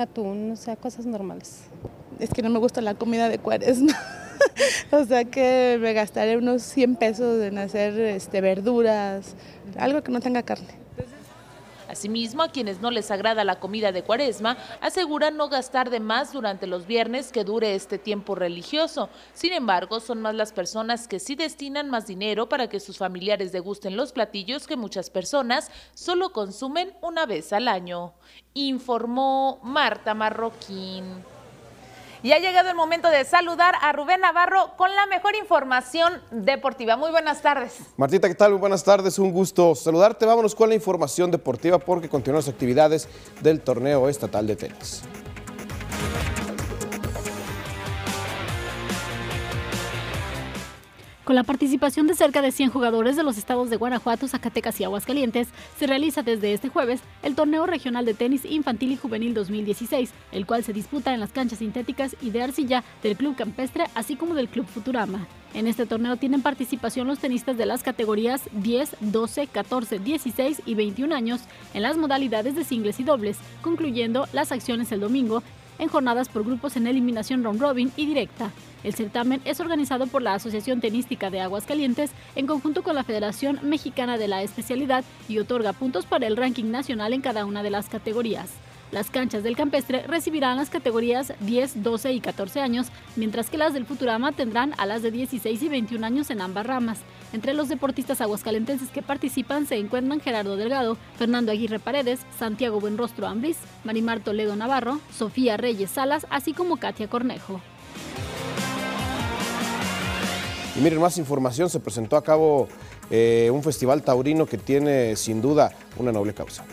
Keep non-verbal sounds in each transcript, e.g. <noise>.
atún, o sea, cosas normales. Es que no me gusta la comida de cuaresma. <laughs> o sea que me gastaré unos 100 pesos en hacer este, verduras, algo que no tenga carne. Asimismo, a quienes no les agrada la comida de cuaresma, aseguran no gastar de más durante los viernes que dure este tiempo religioso. Sin embargo, son más las personas que sí destinan más dinero para que sus familiares degusten los platillos que muchas personas solo consumen una vez al año. Informó Marta Marroquín. Y ha llegado el momento de saludar a Rubén Navarro con la mejor información deportiva. Muy buenas tardes. Martita, ¿qué tal? Muy buenas tardes, un gusto saludarte. Vámonos con la información deportiva porque continúan las actividades del torneo estatal de tenis. Con la participación de cerca de 100 jugadores de los estados de Guanajuato, Zacatecas y Aguascalientes, se realiza desde este jueves el Torneo Regional de Tenis Infantil y Juvenil 2016, el cual se disputa en las canchas sintéticas y de arcilla del Club Campestre, así como del Club Futurama. En este torneo tienen participación los tenistas de las categorías 10, 12, 14, 16 y 21 años en las modalidades de singles y dobles, concluyendo las acciones el domingo en jornadas por grupos en eliminación round robin y directa. El certamen es organizado por la Asociación Tenística de Aguascalientes en conjunto con la Federación Mexicana de la Especialidad y otorga puntos para el ranking nacional en cada una de las categorías. Las canchas del campestre recibirán las categorías 10, 12 y 14 años, mientras que las del Futurama tendrán a las de 16 y 21 años en ambas ramas. Entre los deportistas aguascalentenses que participan se encuentran Gerardo Delgado, Fernando Aguirre Paredes, Santiago Buenrostro Ambris, Marimar Toledo Navarro, Sofía Reyes Salas, así como Katia Cornejo. Y miren, más información, se presentó a cabo eh, un festival taurino que tiene sin duda una noble causa.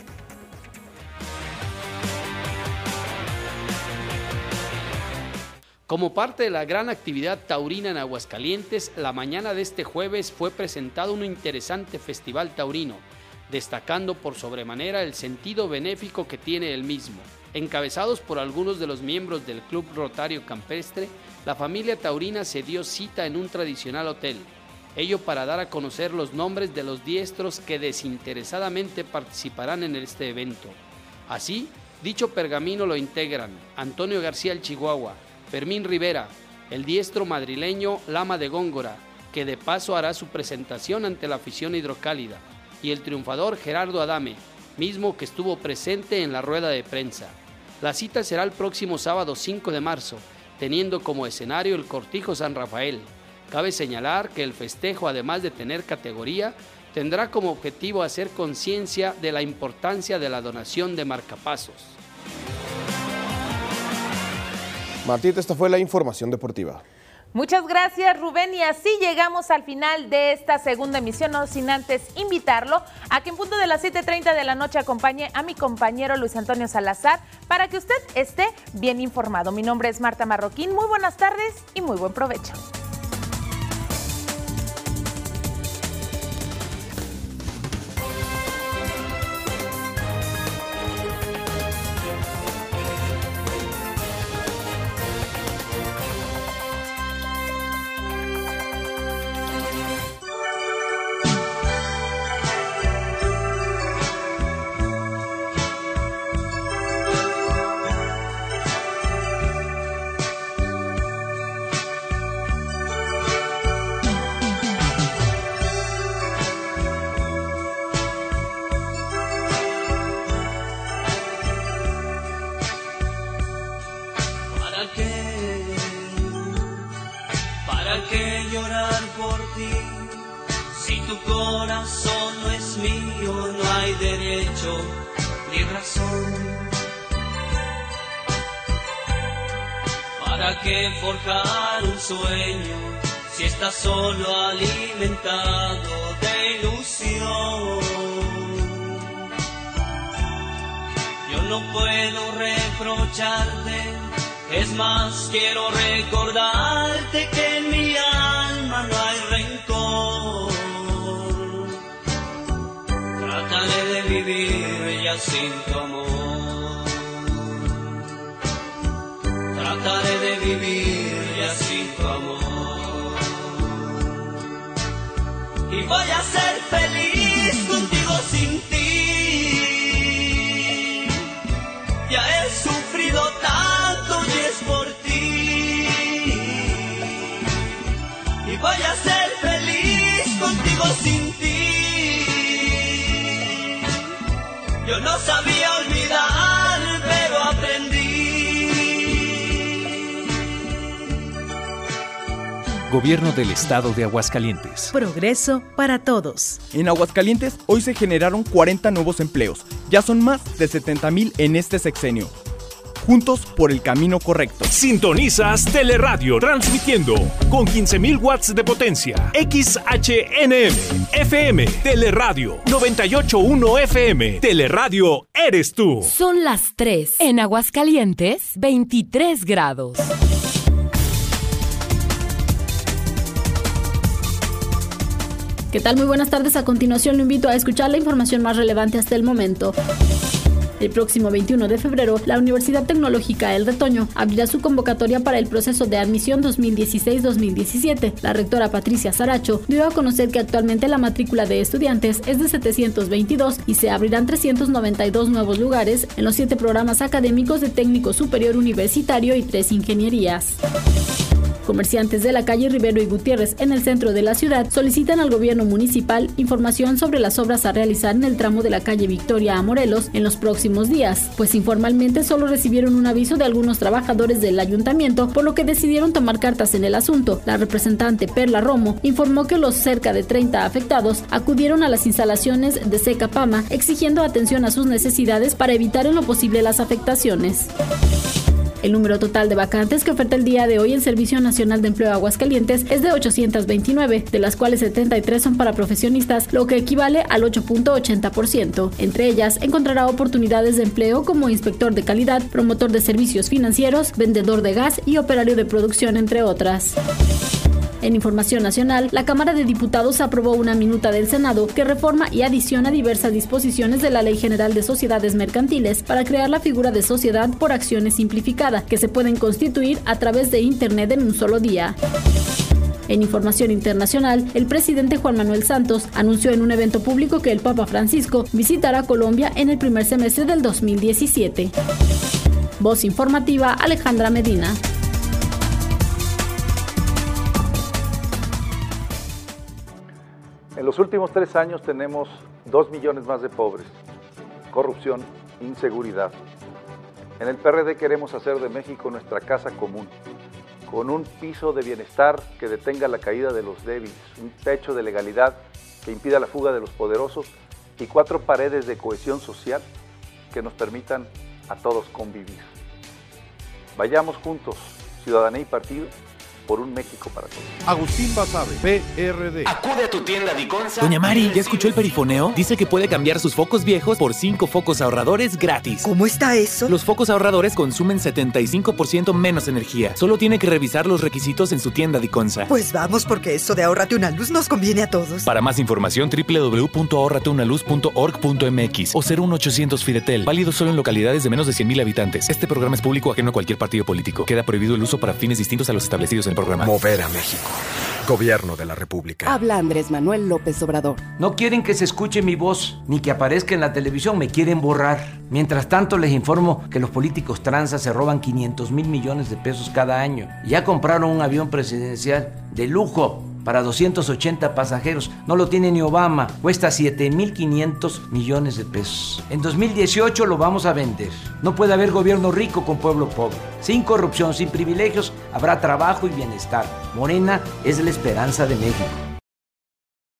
Como parte de la gran actividad taurina en Aguascalientes, la mañana de este jueves fue presentado un interesante festival taurino, destacando por sobremanera el sentido benéfico que tiene el mismo. Encabezados por algunos de los miembros del Club Rotario Campestre, la familia taurina se dio cita en un tradicional hotel, ello para dar a conocer los nombres de los diestros que desinteresadamente participarán en este evento. Así, dicho pergamino lo integran Antonio García el Chihuahua, Fermín Rivera, el diestro madrileño Lama de Góngora, que de paso hará su presentación ante la afición hidrocálida, y el triunfador Gerardo Adame, mismo que estuvo presente en la rueda de prensa. La cita será el próximo sábado 5 de marzo, teniendo como escenario el Cortijo San Rafael. Cabe señalar que el festejo, además de tener categoría, tendrá como objetivo hacer conciencia de la importancia de la donación de marcapasos. Martita, esta fue la información deportiva. Muchas gracias Rubén y así llegamos al final de esta segunda emisión, no sin antes invitarlo a que en punto de las 7.30 de la noche acompañe a mi compañero Luis Antonio Salazar para que usted esté bien informado. Mi nombre es Marta Marroquín, muy buenas tardes y muy buen provecho. Si tu corazón no es mío, no hay derecho ni razón. ¿Para qué forjar un sueño si estás solo alimentado de ilusión? Yo no puedo reprocharte, es más, quiero recordarte que en mi alma vivir ya sin tu amor. Trataré de vivir ya sin tu amor. Y voy a ser feliz contigo sin ti. Ya he sufrido tanto y es por ti. Y voy a ser feliz contigo sin ti. Yo no sabía olvidar, pero aprendí. Gobierno del Estado de Aguascalientes. Progreso para todos. En Aguascalientes hoy se generaron 40 nuevos empleos. Ya son más de 70 mil en este sexenio juntos por el camino correcto. Sintonizas Teleradio, transmitiendo con 15.000 watts de potencia. XHNM, FM, Teleradio, 98.1 FM. Teleradio, eres tú. Son las 3. En Aguascalientes, 23 grados. ¿Qué tal? Muy buenas tardes. A continuación lo invito a escuchar la información más relevante hasta el momento. El próximo 21 de febrero, la Universidad Tecnológica El Retoño abrirá su convocatoria para el proceso de admisión 2016-2017. La rectora Patricia Saracho dio a conocer que actualmente la matrícula de estudiantes es de 722 y se abrirán 392 nuevos lugares en los siete programas académicos de técnico superior universitario y tres ingenierías. Comerciantes de la calle Rivero y Gutiérrez en el centro de la ciudad solicitan al gobierno municipal información sobre las obras a realizar en el tramo de la calle Victoria a Morelos en los próximos días, pues informalmente solo recibieron un aviso de algunos trabajadores del ayuntamiento, por lo que decidieron tomar cartas en el asunto. La representante Perla Romo informó que los cerca de 30 afectados acudieron a las instalaciones de Seca Pama exigiendo atención a sus necesidades para evitar en lo posible las afectaciones. El número total de vacantes que oferta el día de hoy el Servicio Nacional de Empleo Aguascalientes es de 829, de las cuales 73 son para profesionistas, lo que equivale al 8.80%. Entre ellas, encontrará oportunidades de empleo como inspector de calidad, promotor de servicios financieros, vendedor de gas y operario de producción, entre otras. En información nacional, la Cámara de Diputados aprobó una minuta del Senado que reforma y adiciona diversas disposiciones de la Ley General de Sociedades Mercantiles para crear la figura de sociedad por acciones simplificada, que se pueden constituir a través de Internet en un solo día. En información internacional, el presidente Juan Manuel Santos anunció en un evento público que el Papa Francisco visitará Colombia en el primer semestre del 2017. Voz informativa Alejandra Medina. En los últimos tres años tenemos dos millones más de pobres, corrupción, inseguridad. En el PRD queremos hacer de México nuestra casa común, con un piso de bienestar que detenga la caída de los débiles, un techo de legalidad que impida la fuga de los poderosos y cuatro paredes de cohesión social que nos permitan a todos convivir. Vayamos juntos, ciudadanía y partido, por un México para todos. Agustín Basabe, PRD. Acude a tu tienda Diconsa. Doña Mari, ¿ya escuchó el perifoneo? Dice que puede cambiar sus focos viejos por cinco focos ahorradores gratis. ¿Cómo está eso? Los focos ahorradores consumen 75% menos energía. Solo tiene que revisar los requisitos en su tienda Diconsa. Pues vamos, porque esto de ahorrate una luz nos conviene a todos. Para más información, www.ahorrateunaluz.org.mx o 01800 Fidetel. Válido solo en localidades de menos de 100.000 habitantes. Este programa es público ajeno a cualquier partido político. Queda prohibido el uso para fines distintos a los establecidos en programa. Mover a México. Gobierno de la República. Habla Andrés Manuel López Obrador. No quieren que se escuche mi voz ni que aparezca en la televisión, me quieren borrar. Mientras tanto les informo que los políticos tranzas se roban 500 mil millones de pesos cada año. Ya compraron un avión presidencial de lujo para 280 pasajeros. No lo tiene ni Obama. Cuesta 7.500 millones de pesos. En 2018 lo vamos a vender. No puede haber gobierno rico con pueblo pobre. Sin corrupción, sin privilegios, habrá trabajo y bienestar. Morena es la esperanza de México.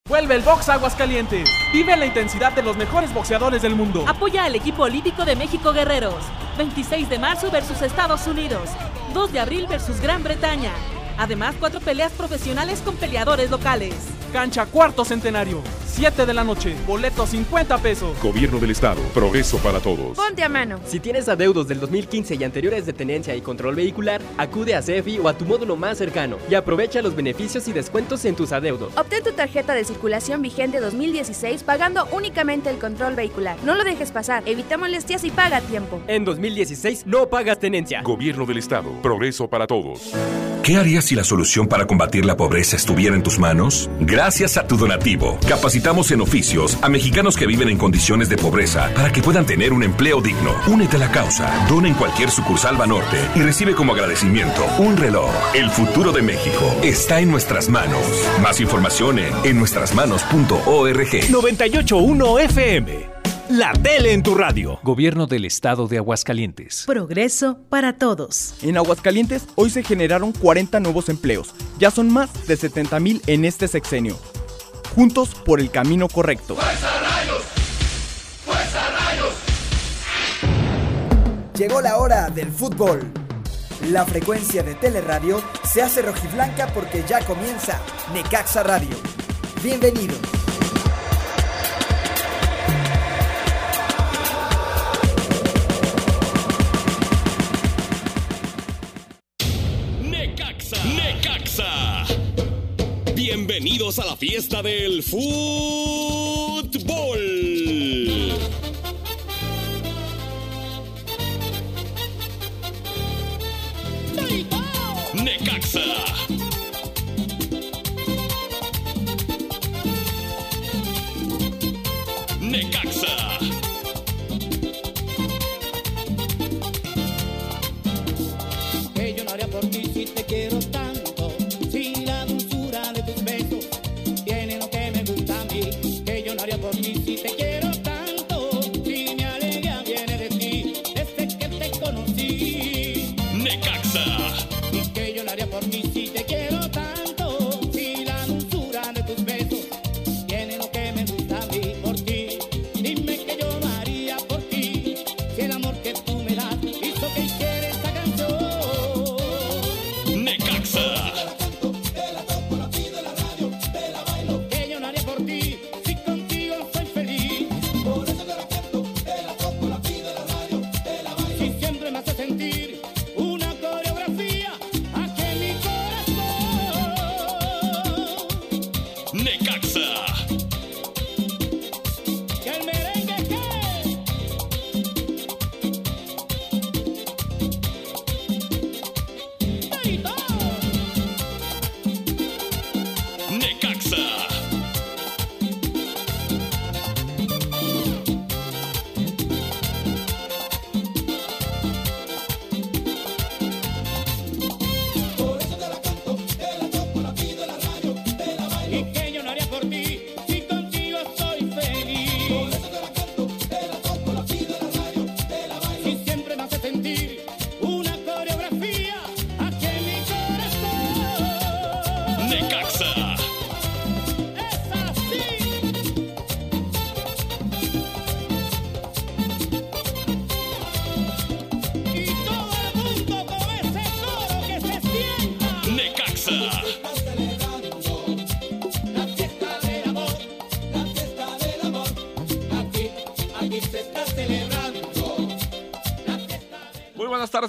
Vuelve el box Aguascalientes. Vive la intensidad de los mejores boxeadores del mundo. Apoya al equipo olímpico de México Guerreros. 26 de marzo versus Estados Unidos. 2 de abril versus Gran Bretaña. Además, cuatro peleas profesionales con peleadores locales. Cancha cuarto centenario. 7 de la noche. Boleto 50 pesos. Gobierno del Estado. Progreso para todos. Ponte a mano. Si tienes adeudos del 2015 y anteriores de tenencia y control vehicular, acude a CEFI o a tu módulo más cercano y aprovecha los beneficios y descuentos en tus adeudos. Obtén tu tarjeta de circulación vigente 2016 pagando únicamente el control vehicular. No lo dejes pasar. Evita molestias y paga a tiempo. En 2016 no pagas tenencia. Gobierno del Estado. Progreso para todos. ¿Qué harías si la solución para combatir la pobreza estuviera en tus manos? Gracias a tu donativo, capacitamos en oficios a mexicanos que viven en condiciones de pobreza para que puedan tener un empleo digno. Únete a la causa, dona en cualquier sucursal Banorte y recibe como agradecimiento un reloj. El futuro de México está en nuestras manos. Más información en ennuestrasmanos.org. 981 FM. La tele en tu radio. Gobierno del Estado de Aguascalientes. Progreso para todos. En Aguascalientes hoy se generaron 40 nuevos empleos. Ya son más de 70 mil en este sexenio. Juntos por el camino correcto. Llegó la hora del fútbol. La frecuencia de Teleradio se hace rojiblanca porque ya comienza Necaxa Radio. Bienvenidos. Bienvenidos a la fiesta del fútbol. Necaxa.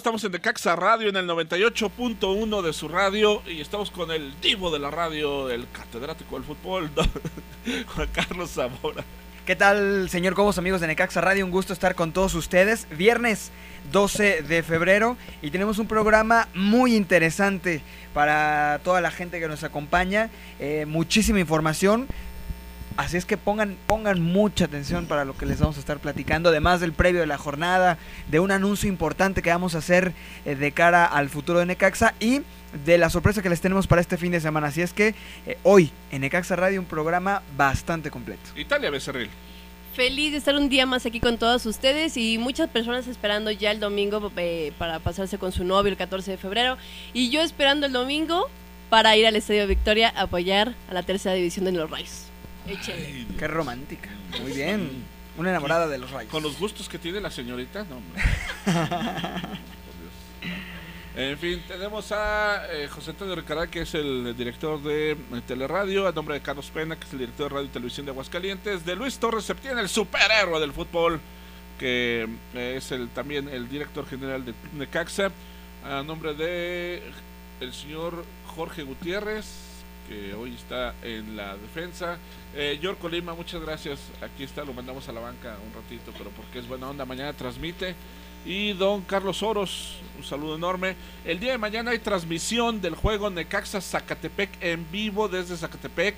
Estamos en Decaxa Radio en el 98.1 de su radio y estamos con el divo de la radio, el catedrático del fútbol, <laughs> don Juan Carlos Zamora. ¿Qué tal, señor Cobos, amigos de Necaxa Radio? Un gusto estar con todos ustedes. Viernes 12 de febrero y tenemos un programa muy interesante para toda la gente que nos acompaña. Eh, muchísima información. Así es que pongan, pongan mucha atención para lo que les vamos a estar platicando, además del previo de la jornada, de un anuncio importante que vamos a hacer eh, de cara al futuro de Necaxa y de la sorpresa que les tenemos para este fin de semana. Así es que eh, hoy en Necaxa Radio un programa bastante completo. Italia Becerril. Feliz de estar un día más aquí con todos ustedes y muchas personas esperando ya el domingo eh, para pasarse con su novio el 14 de febrero y yo esperando el domingo para ir al Estadio Victoria a apoyar a la tercera división de los Rayos. Échenle. Qué romántica. Muy bien. Una enamorada de los rayos. Con los gustos que tiene la señorita, no, hombre. <laughs> Por Dios. En fin, tenemos a eh, José Antonio Ricará, que es el director de eh, Teleradio, a nombre de Carlos Pena, que es el director de Radio y Televisión de Aguascalientes, de Luis Torres Septién, el superhéroe del fútbol, que eh, es el también el director general de Necaxa, a nombre de el señor Jorge Gutiérrez, que hoy está en la defensa. Eh, Yorko Lima, muchas gracias. Aquí está, lo mandamos a la banca un ratito, pero porque es buena onda. Mañana transmite. Y don Carlos Oros, un saludo enorme. El día de mañana hay transmisión del juego Necaxa Zacatepec en vivo desde Zacatepec.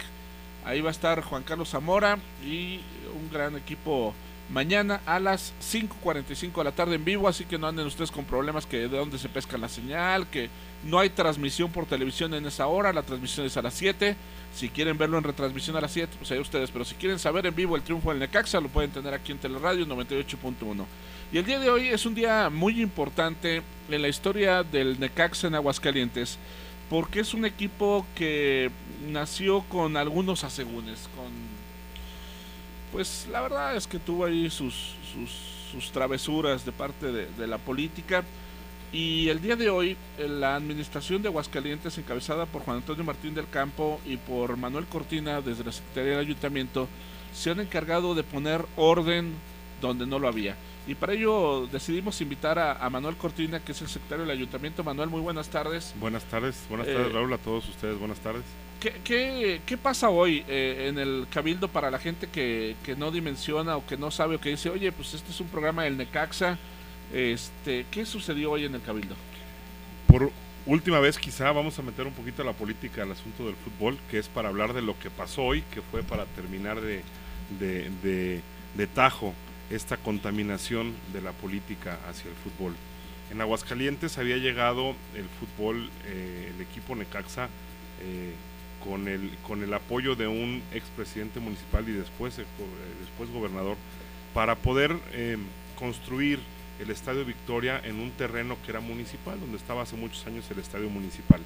Ahí va a estar Juan Carlos Zamora y un gran equipo mañana a las 5.45 de la tarde en vivo, así que no anden ustedes con problemas que de dónde se pesca la señal, que no hay transmisión por televisión en esa hora, la transmisión es a las 7. Si quieren verlo en retransmisión a las 7, pues ahí ustedes, pero si quieren saber en vivo el triunfo del Necaxa, lo pueden tener aquí en Teleradio 98.1. Y el día de hoy es un día muy importante en la historia del Necaxa en Aguascalientes, porque es un equipo que nació con algunos asegúnes, pues la verdad es que tuvo ahí sus, sus, sus travesuras de parte de, la política. Y el día de hoy, la administración de Aguascalientes, encabezada por Juan Antonio Martín del Campo y por Manuel Cortina desde la Secretaría del Ayuntamiento, se han encargado de poner orden donde no lo había. Y para ello decidimos invitar a, a, Manuel Cortina, que es el secretario del Ayuntamiento. Manuel, muy buenas tardes. Buenas tardes, buenas tardes Eh, Raúl, a todos ustedes, buenas tardes. ¿Qué, qué, qué pasa hoy eh, en el Cabildo para la gente que, que no dimensiona o que no sabe o que dice, oye, pues este es un programa del Necaxa? Este, ¿Qué sucedió hoy en el Cabildo? Por última vez quizá vamos a meter un poquito la política al asunto del fútbol, que es para hablar de lo que pasó hoy, que fue para terminar de, de, de, tajo esta contaminación de la política hacia el fútbol. En Aguascalientes había llegado el fútbol, eh, el equipo Necaxa, eh, con, el, con el apoyo de un expresidente municipal y después, eh, después gobernador, para poder construir el Estadio Victoria en un terreno que era municipal, donde estaba hace muchos años el Estadio Municipal.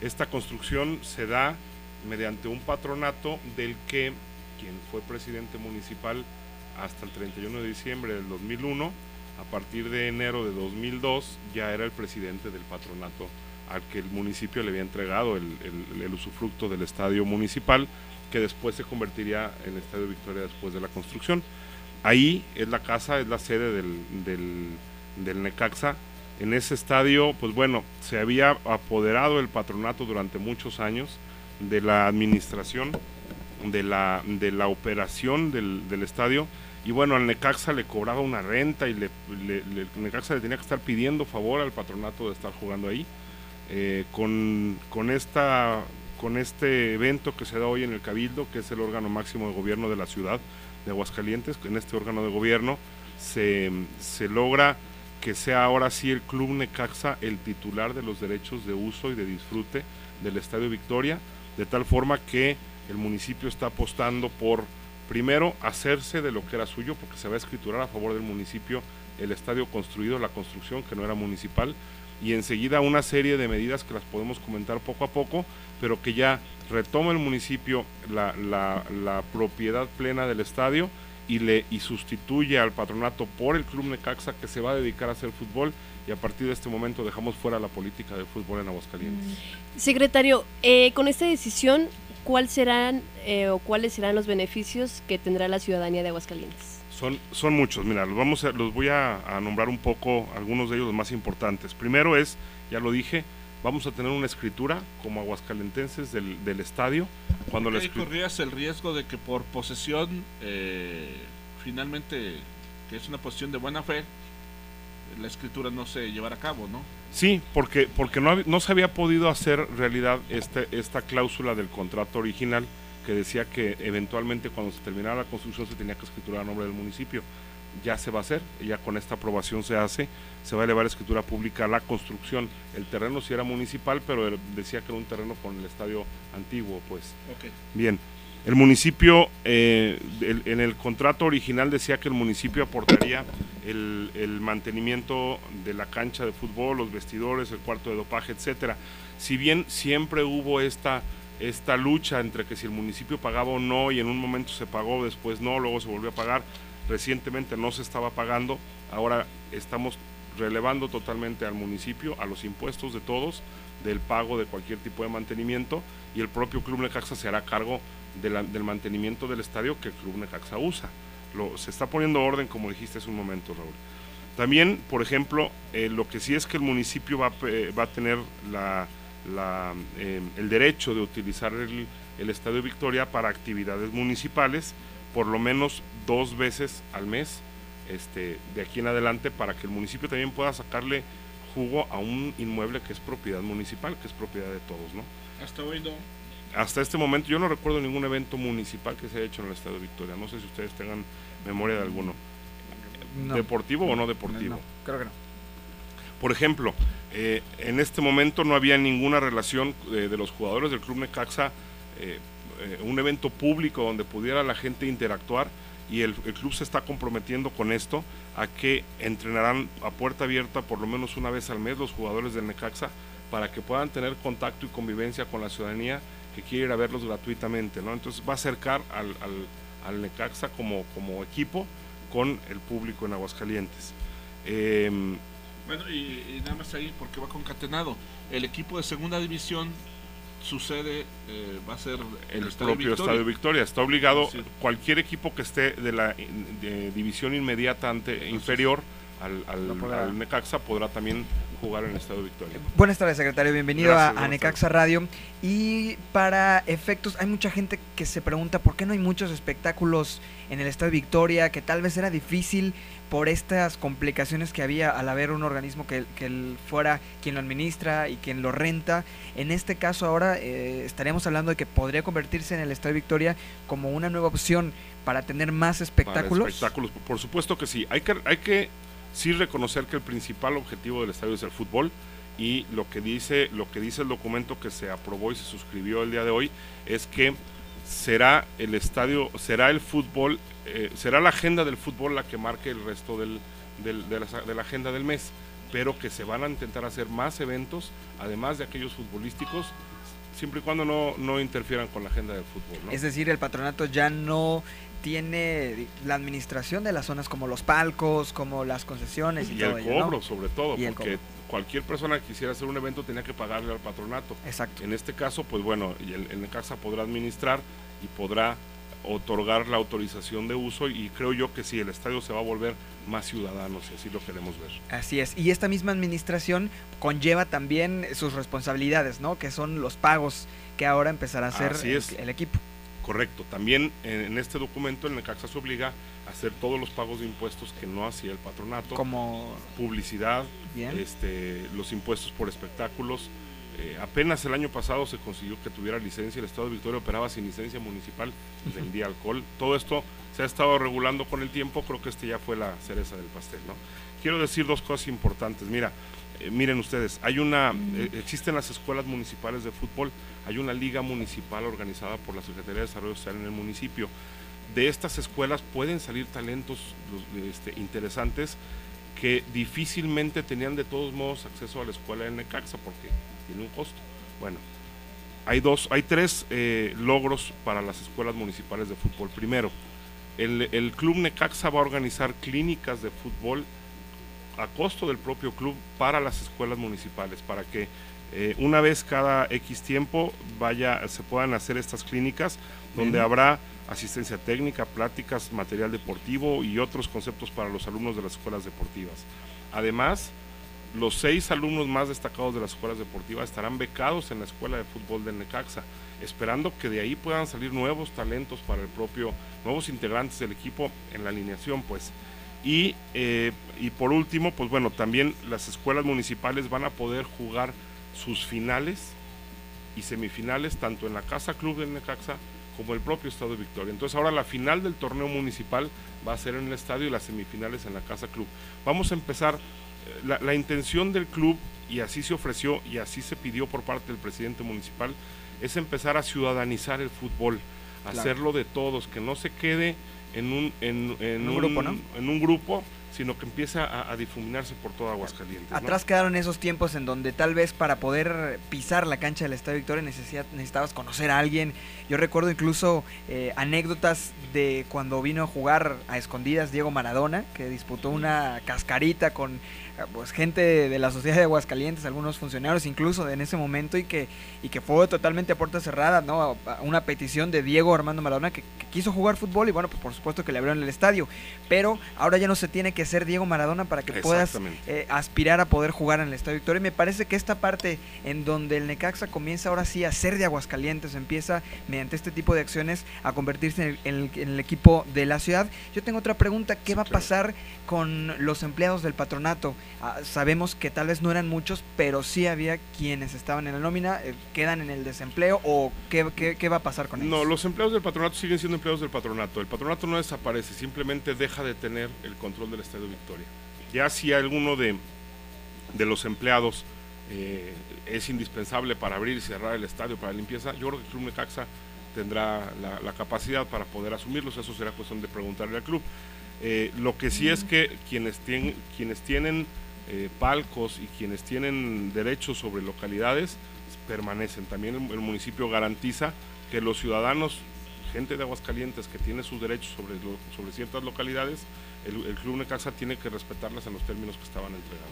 Esta construcción se da mediante un patronato del que quien fue presidente municipal hasta el 31 de diciembre del 2001, a partir de enero de 2002 ya era el presidente del patronato al que el municipio le había entregado el, usufructo del estadio municipal, que después se convertiría en Estadio Victoria después de la construcción. Ahí es la casa, es la sede del, del, Necaxa. En ese estadio, pues bueno, se había apoderado el patronato durante muchos años de la administración, de la, de la operación del, estadio, y bueno, al Necaxa le cobraba una renta y le, le, Necaxa le tenía que estar pidiendo favor al patronato de estar jugando ahí. Eh, con, con, esta, con este evento que se da hoy en el Cabildo, que es el órgano máximo de gobierno de la ciudad de Aguascalientes, en este órgano de gobierno se, se logra que sea ahora sí el Club Necaxa el titular de los derechos de uso y de disfrute del Estadio Victoria, de tal forma que el municipio está apostando por, primero, hacerse de lo que era suyo, porque se va a escriturar a favor del municipio el estadio construido, la construcción que no era municipal, y enseguida una serie de medidas que las podemos comentar poco a poco, pero que ya retoma el municipio la, la, propiedad plena del estadio y, le, y sustituye al patronato por el Club Necaxa que se va a dedicar a hacer fútbol y a partir de este momento dejamos fuera la política del fútbol en Aguascalientes. Secretario, eh, con esta decisión, ¿cuál serán eh, o cuáles serán los beneficios que tendrá la ciudadanía de Aguascalientes? Son, son muchos, mira, los, vamos a, los voy a, a, nombrar un poco, algunos de ellos los más importantes. Primero es, ya lo dije, vamos a tener una escritura como aguascalentenses del, del estadio. Cuando okay, corrías el riesgo de que por posesión, eh, finalmente, que es una posición de buena fe, la escritura no se llevara a cabo, ¿no? Sí, porque, porque no, no se había podido hacer realidad este, esta cláusula del contrato original que decía que eventualmente cuando se terminara la construcción se tenía que escriturar a nombre del municipio. Ya se va a hacer, ya con esta aprobación se hace, se va a elevar a escritura pública la construcción. El terreno sí era municipal, pero decía que era un terreno con el estadio antiguo, pues. Okay. Bien, el municipio, eh, el, en el contrato original decía que el municipio aportaría el, el, mantenimiento de la cancha de fútbol, los vestidores, el cuarto de dopaje, etcétera. Si bien siempre hubo esta esta lucha entre que si el municipio pagaba o no y en un momento se pagó, después no, luego se volvió a pagar, recientemente no se estaba pagando, ahora estamos relevando totalmente al municipio, a los impuestos de todos, del pago de cualquier tipo de mantenimiento y el propio Club Necaxa se hará cargo del mantenimiento del estadio que el Club Necaxa usa. Se está poniendo orden, como dijiste hace un momento, Raúl. También, por ejemplo, eh, lo que sí es que el municipio va, va a tener la, la, eh, el derecho de utilizar el, el, Estadio Victoria para actividades municipales por lo menos dos veces al mes este, de aquí en adelante para que el municipio también pueda sacarle jugo a un inmueble que es propiedad municipal, que es propiedad de todos, ¿no? Hasta hoy no. Hasta este momento yo no recuerdo ningún evento municipal que se haya hecho en el Estadio Victoria, no sé si ustedes tengan memoria de alguno. No. ¿Deportivo o no deportivo? No, creo que no. Por ejemplo, eh, en este momento no había ninguna relación eh, de los jugadores del Club Necaxa, eh, un evento público donde pudiera la gente interactuar y el, club se está comprometiendo con esto a que entrenarán a puerta abierta por lo menos una vez al mes los jugadores del Necaxa para que puedan tener contacto y convivencia con la ciudadanía que quiere ir a verlos gratuitamente, ¿no? Entonces va a acercar al, al, al Necaxa como, como equipo con el público en Aguascalientes. Bueno, y, y nada más ahí, porque va concatenado. El equipo de segunda división, su sede eh, va a ser el, Estadio propio Victoria. Estadio Victoria. Está obligado Sí. cualquier equipo que esté de la de división inmediata ante, inferior al, al- al Necaxa podrá también jugar en el Estadio Victoria. Buenas tardes, secretario. Bienvenido Gracias, a- Necaxa Radio. Y para efectos, hay mucha gente que se pregunta por qué no hay muchos espectáculos en el Estadio Victoria, que tal vez era difícil por estas complicaciones que había al haber un organismo que, que fuera quien lo administra y quien lo renta. En este caso ahora eh, estaríamos hablando de que podría convertirse en el Estadio Victoria como una nueva opción para tener más Para espectáculos. espectáculos, por supuesto que sí. Hay que, hay que sí reconocer que el principal objetivo del estadio es el fútbol y lo que dice, lo que dice el documento que se aprobó y se suscribió el día de hoy es que será el estadio, será el fútbol, eh, será la agenda del fútbol la que marque el resto del, de, la, agenda del mes, pero que se van a intentar hacer más eventos, además de aquellos futbolísticos, siempre y cuando no, no interfieran con la agenda del fútbol. Es decir, el patronato ya no tiene la administración de las zonas como los palcos, como las concesiones y, y todo el ello, ¿no? cobro sobre todo Y porque cualquier persona que quisiera hacer un evento tenía que pagarle al patronato exacto en este caso pues bueno el Necaxa podrá administrar y podrá otorgar la autorización de uso y creo yo que sí el estadio se va a volver más ciudadano si así lo queremos ver Así es. Y esta misma administración conlleva también sus responsabilidades, ¿no? Que son los pagos que ahora empezará a hacer el, el equipo. Correcto también en, en este documento el Necaxa se obliga a hacer todos los pagos de impuestos que no hacía el patronato Como publicidad Bien. este los impuestos por espectáculos Eh, apenas el año pasado se consiguió que tuviera licencia, el Estado de Victoria operaba sin licencia municipal, vendía alcohol. Todo esto se ha estado regulando con el tiempo, creo que este ya fue la cereza del pastel. ¿no? Quiero decir dos cosas importantes. Mira, eh, miren ustedes, hay una, eh, existen las escuelas municipales de fútbol, hay una liga municipal organizada por la Secretaría de Desarrollo Social en el municipio. De estas escuelas pueden salir talentos este, interesantes que difícilmente tenían de todos modos acceso a la escuela de Necaxa porque tiene un costo. Bueno, hay dos, hay tres eh, logros para las escuelas municipales de fútbol. Primero, el club Necaxa va a organizar clínicas de fútbol a costo del propio club para las escuelas municipales, para que eh, una vez cada X tiempo vaya, se puedan hacer estas clínicas donde Bien. habrá asistencia técnica, pláticas, material deportivo y otros conceptos para los alumnos de las escuelas deportivas. Además, los seis alumnos más destacados de las escuelas deportivas estarán becados en la escuela de fútbol del Necaxa, esperando que de ahí puedan salir nuevos talentos para el propio, nuevos integrantes del equipo en la alineación, pues. Y, eh, y por último, pues bueno, también las escuelas municipales van a poder jugar sus finales y semifinales tanto en la Casa Club del Necaxa como el propio Estado de Victoria. Entonces ahora la final del torneo municipal va a ser en el estadio y las semifinales en la Casa Club. Vamos a empezar, eh, la, la intención del club, y así se ofreció y así se pidió por parte del presidente municipal, es empezar a ciudadanizar el fútbol, Claro. hacerlo de todos, que no se quede en un, en, en un grupo, ¿no? en un grupo, sino que empiece a, a difuminarse por toda Aguascalientes. ¿no? Atrás quedaron esos tiempos en donde tal vez para poder pisar la cancha del Estadio Victoria necesitabas conocer a alguien. Yo recuerdo incluso eh, anécdotas de cuando vino a jugar a escondidas Diego Maradona, que disputó una cascarita con pues, gente de la sociedad de Aguascalientes, algunos funcionarios incluso en ese momento y que, y que fue totalmente a puerta cerrada, ¿no? A- Una petición de Diego Armando Maradona que, que quiso jugar fútbol y bueno, pues por supuesto que le abrieron el estadio. Pero ahora ya no se tiene que ser Diego Maradona para que puedas eh, aspirar a poder jugar en el Estadio Victoria. Y me parece que esta parte en donde el Necaxa comienza ahora sí a ser de Aguascalientes, empieza mediante este tipo de acciones a convertirse en el, en el- en el equipo de la ciudad. Yo tengo otra pregunta, ¿qué va a pasar con los empleados del patronato? Ah, sabemos que tal vez no eran muchos, pero sí había quienes estaban en la nómina, eh, quedan en el desempleo o qué, qué- qué va a pasar con ellos. No, los empleados del patronato siguen siendo empleados del patronato. El patronato no desaparece, simplemente deja de tener el control del Estadio Victoria. Ya si alguno de, de los empleados eh, es indispensable para abrir y cerrar el estadio, para la limpieza, yo creo que el Club Necaxa tendrá la, la capacidad para poder asumirlos. Eso será cuestión de preguntarle al club. Eh, lo que sí es que quienes tienen, quienes tienen eh, palcos y quienes tienen derechos sobre localidades permanecen. También el, el municipio garantiza que los ciudadanos, gente de Aguascalientes que tiene sus derechos sobre, sobre ciertas localidades, el, Club Necaxa tiene que respetarlas en los términos que estaban entregados.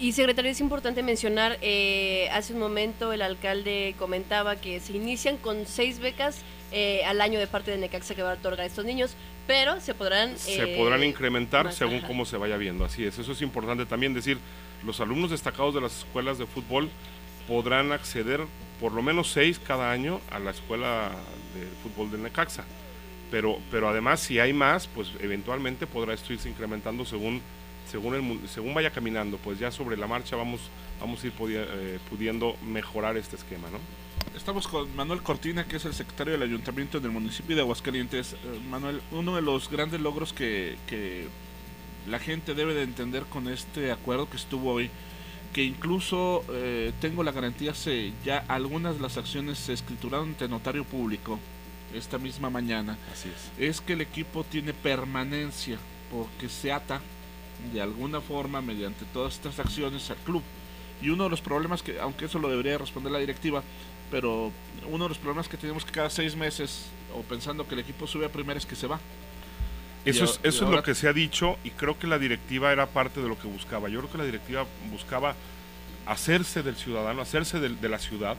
Y secretario, es importante mencionar, eh, hace un momento el alcalde comentaba que se inician con seis becas al año de parte de Necaxa que va a otorgar a estos niños, pero se podrán... se eh, podrán incrementar más, según ajá. cómo se vaya viendo. Así es, eso es importante también decir, los alumnos destacados de las escuelas de fútbol podrán acceder por lo menos seis cada año a la escuela de fútbol del Necaxa. Pero, pero además, si hay más, pues eventualmente podrá esto irse incrementando según, según, el, según vaya caminando. Pues ya sobre la marcha vamos, vamos a ir podía- eh, pudiendo mejorar este esquema, ¿no? Estamos con Manuel Cortina, que es el secretario del Ayuntamiento del municipio de Aguascalientes. Eh, Manuel, uno de los grandes logros que, que la gente debe de entender con este acuerdo que estuvo hoy, que incluso eh, tengo la garantía, se, ya algunas de las acciones se escrituraron ante notario público esta misma mañana. Así es. Es que el equipo tiene permanencia, porque se ata de alguna forma mediante todas estas acciones al club. Y uno de los problemas que, aunque eso lo debería responder la directiva, pero uno de los problemas que tenemos que cada seis meses, o pensando que el equipo sube a primera, es que se va. Eso, es, eso es lo que se ha dicho y creo que la directiva era parte de lo que buscaba. Yo creo que la directiva buscaba hacerse del ciudadano, hacerse del- de, la ciudad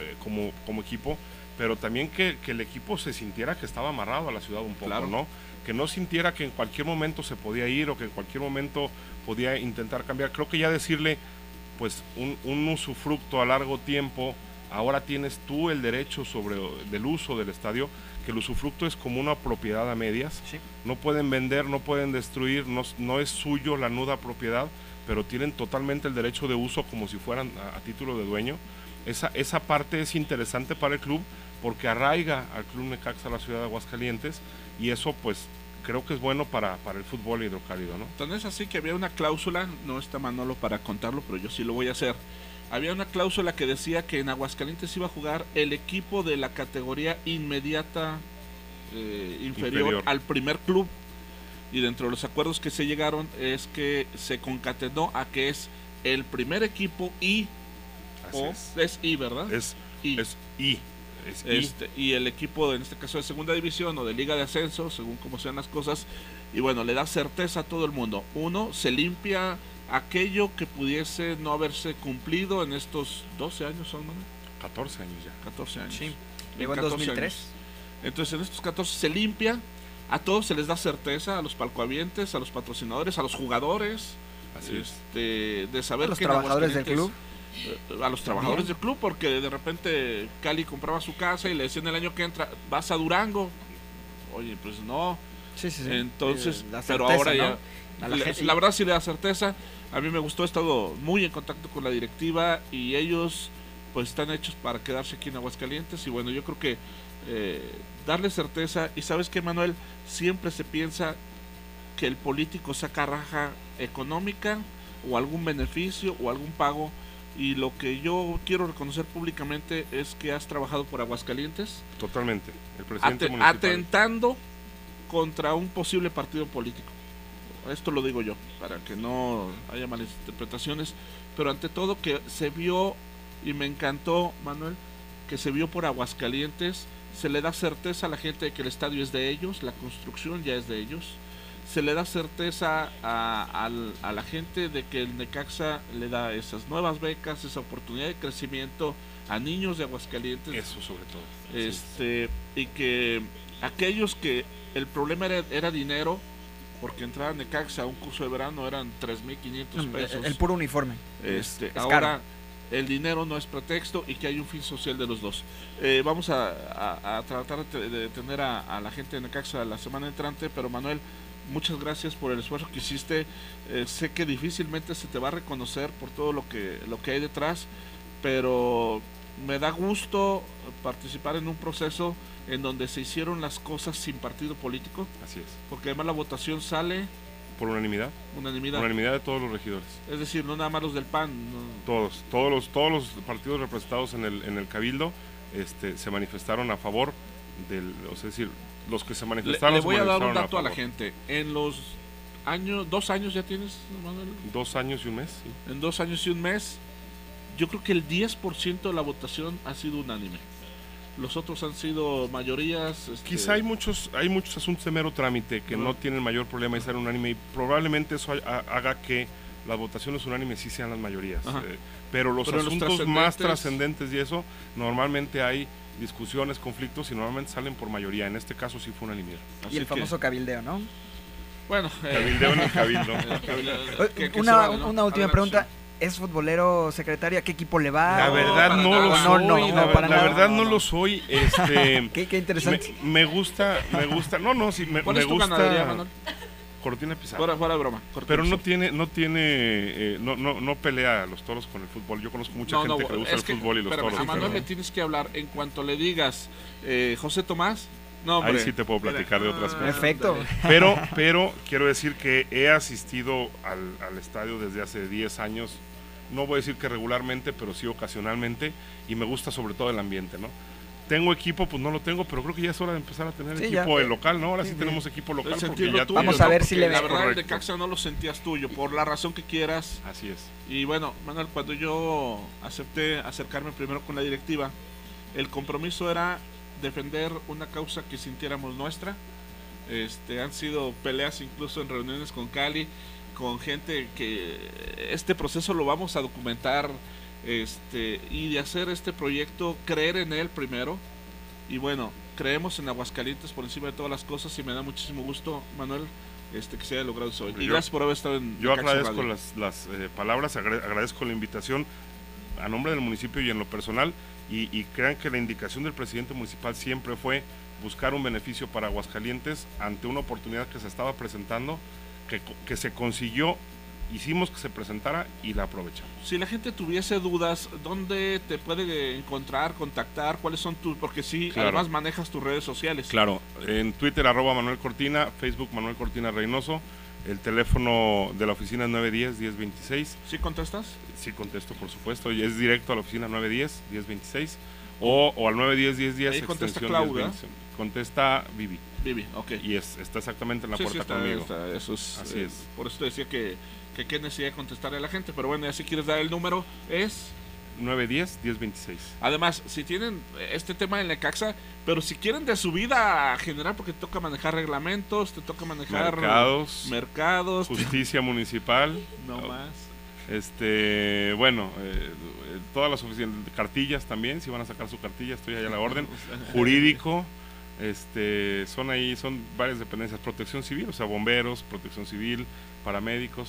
eh, como, como equipo, pero también que, que el equipo se sintiera que estaba amarrado a la ciudad un poco, Claro. ¿no? Que no sintiera que en cualquier momento se podía ir o que en cualquier momento podía intentar cambiar. Creo que ya decirle, pues, un, un usufructo a largo tiempo, ahora tienes tú el derecho sobre del uso del estadio, que el usufructo es como una propiedad a medias. No pueden vender, no pueden destruir, no, no es suyo la nuda propiedad, pero tienen totalmente el derecho de uso como si fueran a, a título de dueño. Esa, esa parte es interesante para el club porque arraiga al Club Necaxa la ciudad de Aguascalientes y eso pues creo que es bueno para, para el fútbol hidrocálido, ¿no? Tan es así que había una cláusula, no está Manolo para contarlo, pero yo sí lo voy a hacer. Había una cláusula que decía que en Aguascalientes iba a jugar el equipo de la categoría inmediata eh, inferior, Inferior. al primer club. Y dentro de los acuerdos que se llegaron es que se concatenó a que es el primer equipo y Así o es. es I, ¿verdad? Es I. Es I. Es. Este, y el equipo, en este caso de segunda división o de liga de ascenso, según como sean las cosas, y bueno, le da certeza a todo el mundo. Uno, se limpia aquello que pudiese no haberse cumplido en estos 12 años, ¿son, Manuel? 14 años ya. 14 años. Sí. Llegó en 2003. años. Entonces, en estos 14 se limpia, a todos se les da certeza, a los palcoavientes, a los patrocinadores, a los jugadores, Así es. este, de saber A los que trabajadores del Aguascalientes- eh, a los trabajadores También. del club porque de repente Cali compraba su casa y le decían el año que entra vas a Durango oye pues no Sí, sí, sí. entonces Eh, pero ahora ya ¿no? A la la, gente- la verdad sí le da certeza a mí me gustó he estado muy en contacto con la directiva y ellos pues están hechos para quedarse aquí en Aguascalientes y bueno yo creo que eh, darle certeza y sabes que Manuel siempre se piensa que el político saca raja económica o algún beneficio o algún pago y lo que yo quiero reconocer públicamente es que has trabajado por Aguascalientes Totalmente. El presidente municipal. atentando contra un posible partido político. Esto lo digo yo, para que no haya malas interpretaciones, pero ante todo que se vio, y me encantó, Manuel, que se vio por Aguascalientes, se le da certeza a la gente de que el estadio es de ellos, la construcción ya es de ellos, se le da certeza a, al- a la gente de que el Necaxa le da esas nuevas becas, esa oportunidad de crecimiento a niños de Aguascalientes. Eso sobre todo. Este, y que aquellos que el problema era, era dinero, porque entrar a Necaxa a un curso de verano eran 3.500 pesos. El, el puro uniforme. Este, Es ahora caro. el dinero no es pretexto y que hay un fin social de los dos. Eh, vamos a, a- a tratar de, de tener a, a la gente de Necaxa la semana entrante, pero Manuel, muchas gracias por el esfuerzo que hiciste. Eh, sé que difícilmente se te va a reconocer por todo lo que, lo que hay detrás, pero me da gusto participar en un proceso en donde se hicieron las cosas sin partido político. Así es. Porque además la votación sale Por unanimidad. unanimidad. Unanimidad de todos los regidores. Es decir, no nada más los del PAN. no. Todos, todos los, todos los partidos representados en el, en el Cabildo este, se manifestaron a favor del, o sea, es decir, los que se Le, manifestaron le se voy a dar un dato a, la gente. En los años, dos años ya tienes, Manuel? Dos años y un mes, sí. En dos años y un mes, yo creo que el 10% de la votación ha sido unánime. Los otros han sido mayorías. este, Quizá hay muchos, hay muchos asuntos de mero trámite que no tienen mayor problema de ser unánime y probablemente eso ha- haga que las votaciones unánimes sí sean las mayorías. Eh, pero los Pero los asuntos más trascendentes- y eso, normalmente hay discusiones, conflictos y normalmente salen por mayoría. En este caso sí fue unanimidad. Y el famoso cabildeo, ¿no? Bueno, eh, Cabildeo en el cabildo. <laughs> una, última pregunta. ¿Es futbolero secretaria? ¿Qué equipo le va? La verdad no, lo soy, la, verdad no, lo soy. Este, <laughs> Qué- qué interesante. Me, me gusta, me gusta. No, no, sí, me, ¿Cuál me es tu gusta. Cortina Pizarro. Fuera, fuera de broma. Cortina Pero no tiene, no tiene, eh, no, no, no pelea a los toros con el fútbol. Yo conozco mucha No, gente no, que le gusta es el que, fútbol y los espérame, toros. A Manuel le tienes que hablar en cuanto le digas eh, José Tomás. No, hombre. ahí sí te puedo platicar de otras cosas. Perfecto. Pero, pero quiero decir que he asistido al, al estadio desde hace 10 años. No voy a decir que regularmente, pero sí ocasionalmente. Y me gusta sobre todo el ambiente, ¿no? Tengo equipo, pues no lo tengo, pero creo que ya es hora de empezar a tener Sí, equipo ya. el local, ¿no? Ahora sí, Sí, tenemos equipo local porque ya tuyo, Vamos a ver ¿no? si le La ve. verdad, el de. Caxa no lo sentías tuyo, por la razón que quieras. Así es. Y bueno, Manuel, cuando yo acepté acercarme primero con la directiva, el compromiso era defender una causa que sintiéramos nuestra. Este, han sido peleas incluso en reuniones con Cali, con gente que este proceso lo vamos a documentar este, y de hacer este proyecto, creer en él primero. Y bueno, creemos en Aguascalientes por encima de todas las cosas y me da muchísimo gusto, Manuel, este, que se haya logrado eso. Y Yo- gracias por haber estado en Yo agradezco Radio. las, las eh, palabras, agra- agradezco la invitación a nombre del municipio y en lo personal. Y, y crean que la indicación del presidente municipal siempre fue buscar un beneficio para Aguascalientes ante una oportunidad que se estaba presentando, que, que se consiguió, hicimos que se presentara y la aprovechamos. Si la gente tuviese dudas, ¿dónde te puede encontrar, contactar? ¿Cuáles son tus...? Porque sí, Claro. además manejas tus redes sociales. Claro, en Twitter arroba Manuel Cortina, Facebook Manuel Cortina Reynoso, el teléfono de la oficina es 910-1026. ¿Sí contestas? Sí contesto, por supuesto, y es directo a la oficina 910-1026 o, o al 910-1010. Ahí contesta extensión Clau, 1026. Contesta Vivi. Vivi, ok. Y es, está exactamente en la Sí, sí, puerta está- conmigo. está, eso es, Así eh, es. Por eso te decía que, que qué necesidad contestarle a la gente. Pero bueno, ya si quieres dar el número, es... 910-1026. Además, si tienen este tema en Necaxa, pero si quieren de su vida general, porque te toca manejar reglamentos, te toca manejar Mercados, mercados, Justicia municipal. <laughs> no más. Este, bueno, eh, eh, todas las oficinas, cartillas también, si van a sacar su cartilla, estoy allá a la <laughs> orden. Jurídico, <laughs> este, son ahí, son varias dependencias, protección civil, o sea, bomberos, protección civil, paramédicos,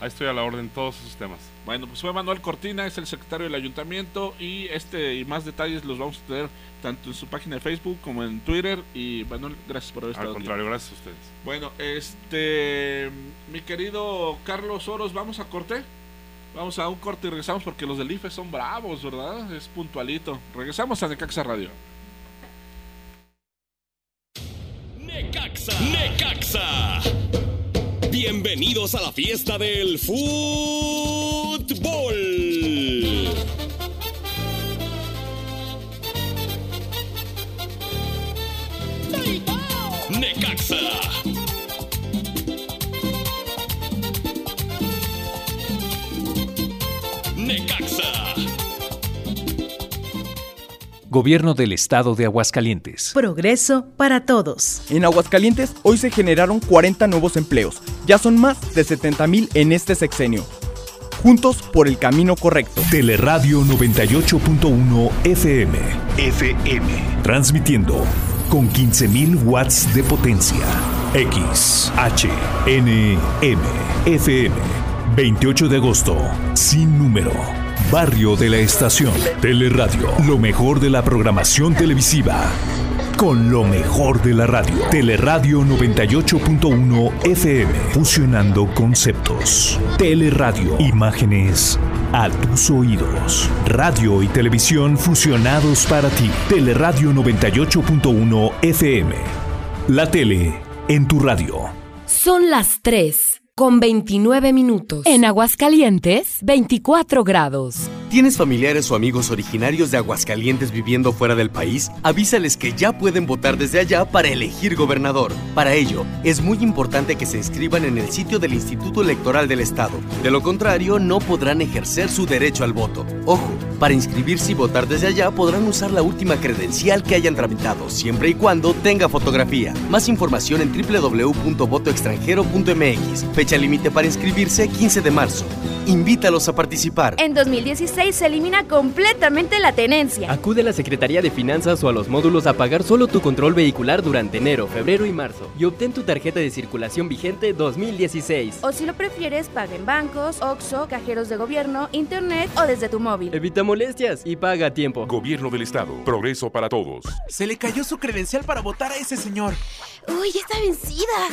ahí estoy a la orden, todos esos temas. Bueno, pues fue Manuel Cortina, es el secretario del ayuntamiento y este y más detalles los vamos a tener tanto en su página de Facebook como en Twitter. Y Manuel, gracias por haber Al estado aquí. contrario, gracias a ustedes. Bueno, este, mi querido Carlos Oros, vamos a corte. Vamos a un corte y regresamos porque los del IFE son bravos, ¿verdad? Es puntualito. Regresamos a Necaxa Radio. Necaxa. Necaxa. Bienvenidos a la fiesta del fútbol. Gobierno del Estado de Aguascalientes. Progreso para todos. En Aguascalientes hoy se generaron 40 nuevos empleos. Ya son más de 70 mil en este sexenio. Juntos por el camino correcto. Teleradio 98.1 FM. FM. Transmitiendo con 15.000 watts de potencia. X, H, N, M, FM. 28 de agosto. Sin número. Barrio de la Estación. Teleradio. Lo mejor de la programación televisiva. con lo mejor de la radio. Teleradio 98.1 FM, fusionando conceptos. Teleradio, imágenes a tus oídos. Radio y televisión fusionados para ti. Teleradio 98.1 FM. La tele en tu radio. Son las 3 con 29 minutos. En Aguascalientes, 24 grados. ¿Tienes familiares o amigos originarios de Aguascalientes viviendo fuera del país? Avísales que ya pueden votar desde allá para elegir gobernador. Para ello, es muy importante que se inscriban en el sitio del Instituto Electoral del Estado. De lo contrario, no podrán ejercer su derecho al voto. Ojo, para inscribirse y votar desde allá podrán usar la última credencial que hayan tramitado, siempre y cuando tenga fotografía. Más información en www.votoextranjero.mx. Fecha límite para inscribirse 15 de marzo. Invítalos a participar. En 2016 se elimina completamente la tenencia. Acude a la Secretaría de Finanzas o a los módulos a pagar solo tu control vehicular durante enero, febrero y marzo y obtén tu tarjeta de circulación vigente 2016. O si lo prefieres, paga en bancos, OXO, cajeros de gobierno, internet o desde tu móvil. Evita molestias y paga a tiempo. Gobierno del Estado. Progreso para todos. Se le cayó su credencial para votar a ese señor. Uy, está vencida.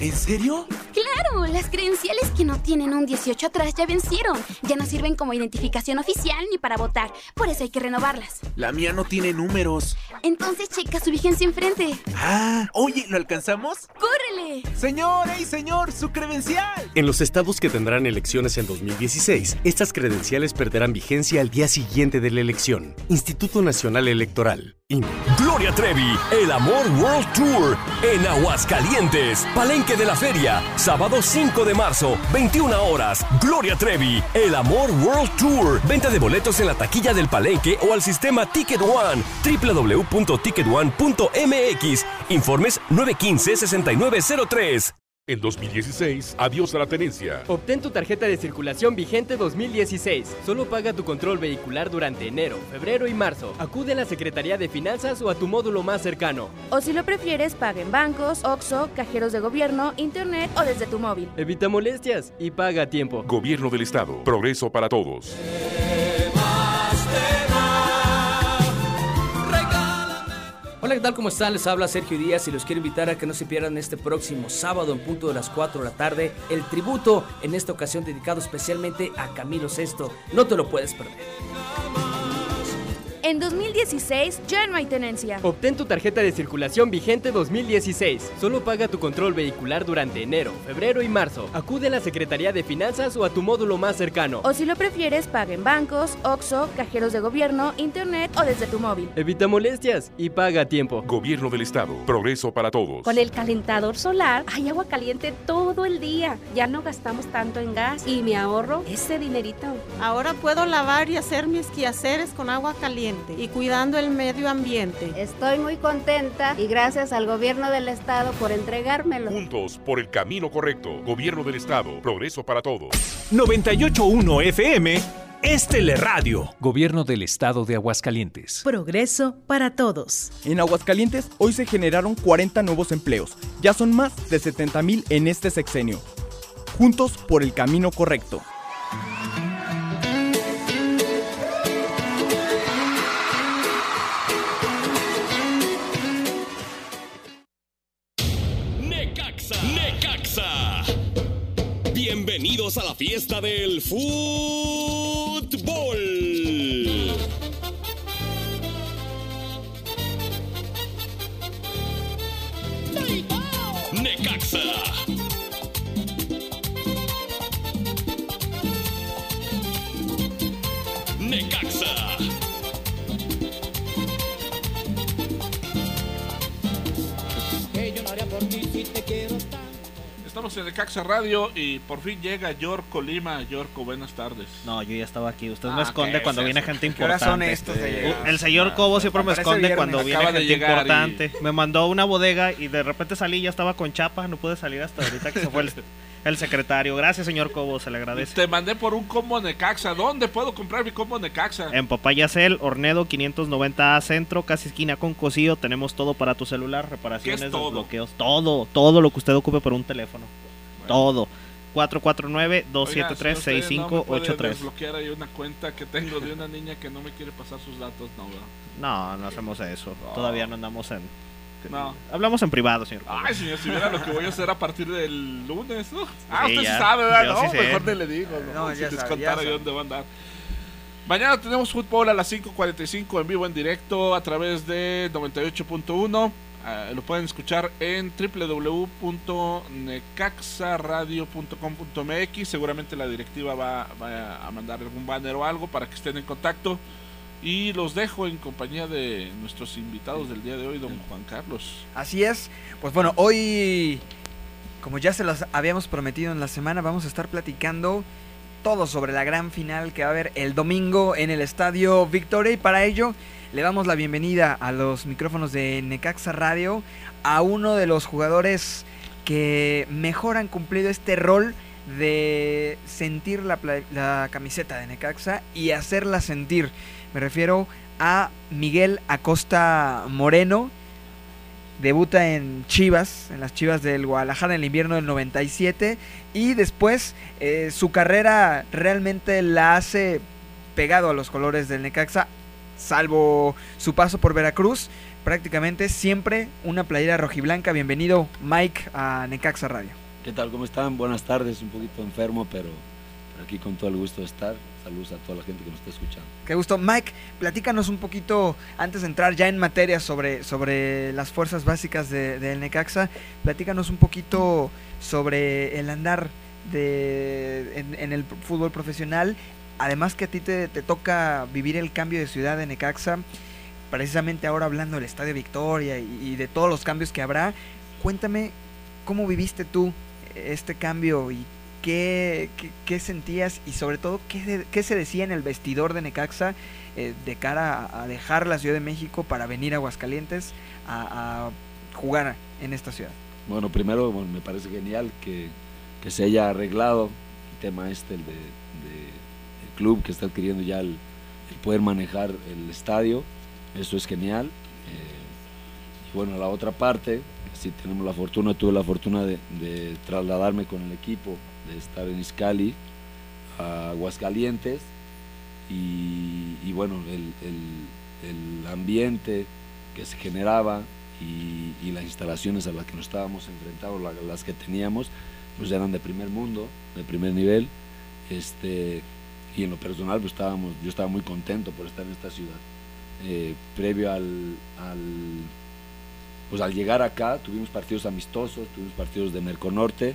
¿En serio? Claro, las credenciales que no tienen un 18 atrás ya vencieron. Ya no sirven como identificación oficial ni para votar. Por eso hay que renovarlas. La mía no tiene números. Entonces checa su vigencia enfrente. Ah, oye, ¿lo alcanzamos? ¡Córrele! Señor, ¡ey, señor! ¡Su credencial! En los estados que tendrán elecciones en 2016, estas credenciales perderán vigencia al día siguiente de la elección. Instituto Nacional Electoral. INE. Gloria Trevi, el Amor World Tour en Aguascalientes, Palenque de la Feria, sábado 5 de marzo, 21 horas. Gloria Trevi, el Amor World Tour. Venta de boletos en la taquilla del Palenque o al sistema Ticket One, www.ticketone.mx. Informes 915-6903. En 2016, adiós a la tenencia. Obtén tu tarjeta de circulación vigente 2016. Solo paga tu control vehicular durante enero, febrero y marzo. Acude a la Secretaría de Finanzas o a tu módulo más cercano. O si lo prefieres, paga en bancos, OXO, cajeros de gobierno, internet o desde tu móvil. Evita molestias y paga a tiempo. Gobierno del Estado. Progreso para todos. Tal? ¿Cómo están? Les habla Sergio Díaz y los quiero invitar a que no se pierdan este próximo sábado en punto de las 4 de la tarde el tributo, en esta ocasión dedicado especialmente a Camilo Sesto. No te lo puedes perder. En 2016 ya no hay tenencia. Obtén tu tarjeta de circulación vigente 2016. Solo paga tu control vehicular durante enero, febrero y marzo. Acude a la Secretaría de Finanzas o a tu módulo más cercano. O si lo prefieres, paga en bancos, OXO, cajeros de gobierno, internet o desde tu móvil. Evita molestias y paga a tiempo. Gobierno del Estado. Progreso para todos. Con el calentador solar hay agua caliente todo el día. Ya no gastamos tanto en gas y me ahorro ese dinerito. Ahora puedo lavar y hacer mis quehaceres con agua caliente y cuidando el medio ambiente. Estoy muy contenta y gracias al gobierno del estado por entregármelo. Juntos por el camino correcto. Gobierno del Estado. Progreso para todos. 98.1 FM es Teleradio. Gobierno del Estado de Aguascalientes. Progreso para todos. En Aguascalientes hoy se generaron 40 nuevos empleos. Ya son más de 70 mil en este sexenio. Juntos por el camino correcto. Bienvenidos a la fiesta del fútbol. Estamos en el Caxa Radio y por fin llega Yorko Lima. Yorko, buenas tardes. No, yo ya estaba aquí. Usted Ah, me esconde ¿qué cuando es viene eso? gente ¿Qué horas importante. son estos de llegar? El señor Cobo siempre me esconde viernes. cuando viene Acaba gente y- importante. Me mandó a una bodega y de repente salí y ya estaba con chapa. No pude salir hasta ahorita que se fue el, <laughs> el secretario. Gracias, señor Cobo, se le agradece. Te mandé por un combo Necaxa. ¿Dónde puedo comprar mi combo Necaxa? En Papaya Cel, Ornedo 590A Centro, casi esquina con Cosío. Tenemos todo para tu celular, reparaciones, ¿Qué es todo? desbloqueos, todo, todo lo que usted ocupe por un teléfono. Todo. 449-273-6583. desbloquear ahí una cuenta que tengo de una niña que no me quiere pasar sus datos, no, ¿verdad? No, no hacemos eso. Todavía no andamos en... No. Hablamos en privado, señor. Ay, señor, si viera lo que voy a hacer a partir del lunes, ¿no? Ah, Sí, usted ya. sí sabe, ¿verdad? No, sí mejor ni le digo, ¿no? No, si ya les contara yo dónde va a andar. Mañana tenemos fútbol a las 5.45 en vivo, en directo, a través de 98.1. Ah, lo pueden escuchar en www.necaxaradio.com.mx. Seguramente la directiva va, va a mandar algún banner o algo para que estén en contacto. Y los dejo en compañía de nuestros invitados del día de hoy, don Juan Carlos. Así es. Pues bueno, hoy, como ya se los habíamos prometido en la semana, vamos a estar platicando todo sobre la gran final que va a haber el domingo en el Estadio Victoria. Y para ello le damos la bienvenida a los micrófonos de Necaxa Radio a uno de los jugadores que mejor han cumplido este rol de sentir la, la camiseta de Necaxa y hacerla sentir. Me refiero a Miguel Acosta Moreno, debuta en Chivas, en las Chivas del Guadalajara en el invierno del 97 y después eh, su carrera realmente la hace pegado a los colores del Necaxa, salvo su paso por Veracruz, prácticamente siempre una playera rojiblanca. Bienvenido Mike a Necaxa Radio. ¿Qué tal? ¿Cómo están? Buenas tardes, un poquito enfermo, pero, pero aquí con todo el gusto de estar. Saludos a toda la gente que nos está escuchando. Qué gusto. Mike, platícanos un poquito, antes de entrar ya en materia sobre, sobre las fuerzas básicas de- del Necaxa, platícanos un poquito sobre el andar de, en, en el fútbol profesional. Además que a ti te, te toca vivir el cambio de ciudad de Necaxa, precisamente ahora hablando del Estadio Victoria y, y de todos los cambios que habrá. Cuéntame cómo viviste tú este cambio y qué, sentías y sobre todo qué, se decía en el vestidor de Necaxa eh, de cara a, dejar la Ciudad de México para venir a Aguascalientes a, jugar en esta ciudad. Bueno, primero me parece genial que, se haya arreglado el tema este el de, el club que está adquiriendo ya el, poder manejar el estadio. Eso es genial. Eh, y bueno, la otra parte, sí tenemos la fortuna, tuve la fortuna de trasladarme con el equipo, de estar en Iscali a Aguascalientes y, y bueno, el, el- el ambiente que se generaba y, y las instalaciones a las que nos estábamos enfrentando, la- las que teníamos, pues eran de primer mundo, de primer nivel. Este, y en lo personal, pues estábamos, yo estaba muy contento por estar en esta ciudad. Eh, previo al, al- pues al llegar acá, tuvimos partidos amistosos, tuvimos partidos de Merconorte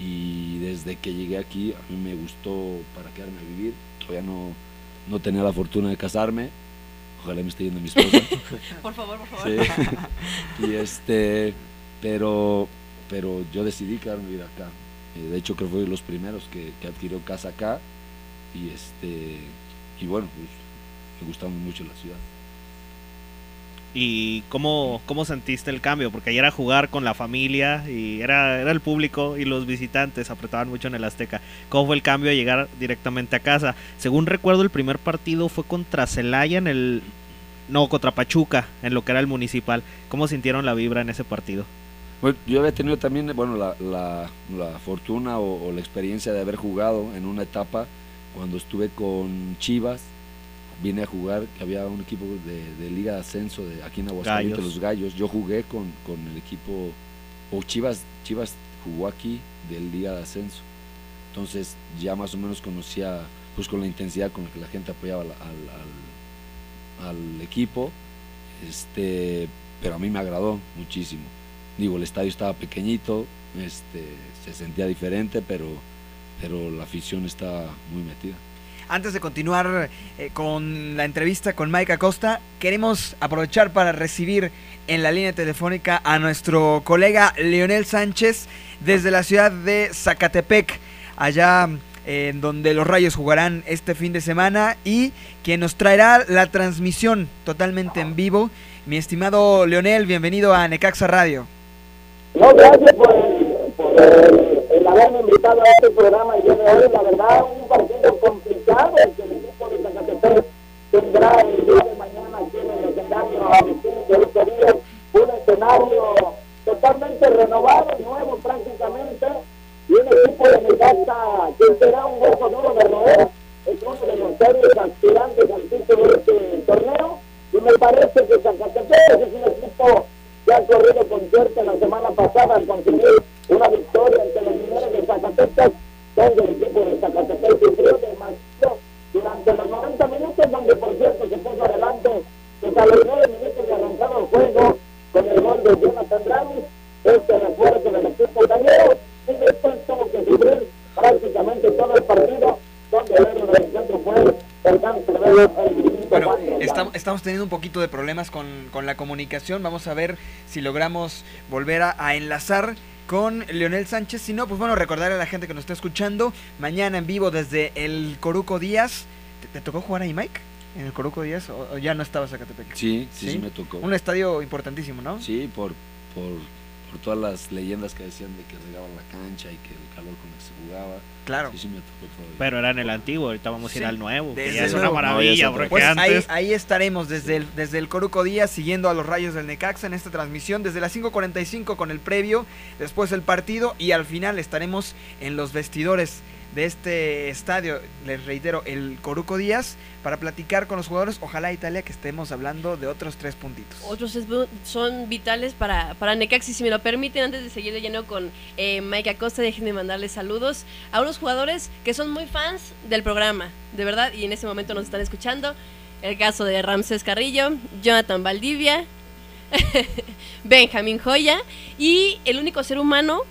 y desde que llegué aquí a mí me gustó para quedarme a vivir. Todavía no, no tenía la fortuna de casarme. Ojalá me esté yendo mi esposa. <laughs> Por favor, por favor. Sí. y este, pero, pero yo decidí quedarme a vivir acá. Eh, de hecho, creo que fui de los primeros que, que adquirió casa acá. Y este, y bueno, pues me gustaba mucho la ciudad. ¿Y cómo, cómo sentiste el cambio? Porque ayer era jugar con la familia y era, era el público y los visitantes apretaban mucho en el Azteca. ¿Cómo fue el cambio a llegar directamente a casa? Según recuerdo, el primer partido fue contra Celaya en el... No, contra Pachuca, en lo que era el municipal. ¿Cómo sintieron la vibra en ese partido? Bueno, yo había tenido también bueno, la, la- fortuna o la experiencia de haber jugado en una etapa cuando estuve con Chivas. Vine a jugar, que había un equipo de, de Liga de Ascenso de aquí en Aguascalientes, Gallos. los Gallos. Yo jugué con, con el equipo, o Chivas, Chivas jugó aquí de Liga de Ascenso. Entonces ya más o menos conocía, pues con la intensidad con la que la gente apoyaba al, al- al- al equipo. Este, pero a mí me agradó muchísimo. Digo, el estadio estaba pequeñito, este, se sentía diferente, pero, pero la afición estaba muy metida. Antes de continuar eh, con la entrevista con Mike Acosta, queremos aprovechar para recibir en la línea telefónica a nuestro colega Leonel Sánchez desde la ciudad de Zacatepec, allá en donde los Rayos jugarán este fin de semana y quien nos traerá la transmisión totalmente en vivo. Mi estimado Leonel, bienvenido a Necaxa Radio. No, gracias por, haberme invitado a este programa día de hoy. La verdad, un partido complicado el que el equipo de Zacatepec tendrá el día de mañana aquí. Un escenario totalmente renovado, nuevo prácticamente, y un equipo de Necaxa será un hueso duro de roer, es uno de los serios aspirantes al título de este torneo, y me parece que Zacatepec es un equipo que ha corrido con suerte la semana pasada al conseguir una victoria ante los mineros de Zacatepec, donde el equipo de Zacatepec sufrió demasiado durante los 90 minutos, donde por cierto se puso adelante pues a los 9 minutos de arrancado el juego con el gol de Jonathan Ramos, este refuerzo del equipo italiano, y después tuvo que sufrir prácticamente todo el partido, donde el héroe del centro fue Fernando Cervelo, el Bueno, estamos, estamos teniendo un poquito de problemas con, con la comunicación. Vamos a ver si logramos volver a, a enlazar con Leonel Sánchez. Si no, pues bueno, recordar a la gente que nos está escuchando. Mañana en vivo desde el Coruco Díaz. ¿Te, te tocó jugar ahí, Mike? ¿En el Coruco Díaz? ¿O, o ya no estabas Zacatepec? Sí, sí, sí, me tocó. Un estadio importantísimo, ¿no? Sí, por, por, por todas las leyendas que decían de que regaban la cancha y que el calor con el que se jugaba. Claro. Sí, sí me tocó todavía. Pero era en el antiguo, ahorita vamos a ir Sí, al nuevo. que ya es luego. una maravilla, No, ya es porque Pues ahí, ahí estaremos desde el, desde el Coruco Díaz siguiendo a los rayos del Necaxa en esta transmisión desde las 5.45 con el previo, después el partido y al final estaremos en los vestidores de este estadio, les reitero, el Coruco Díaz, para platicar con los jugadores. Ojalá Italia que estemos hablando de otros tres puntitos. Otros es- son vitales para, para Necaxi, si me lo permiten, antes de seguir de lleno con eh, Mike Acosta, déjenme mandarle saludos a unos jugadores que son muy fans del programa, de verdad, y en este momento nos están escuchando. El caso de Ramses Carrillo, Jonathan Valdivia, <laughs> Benjamín Joya y el único ser humano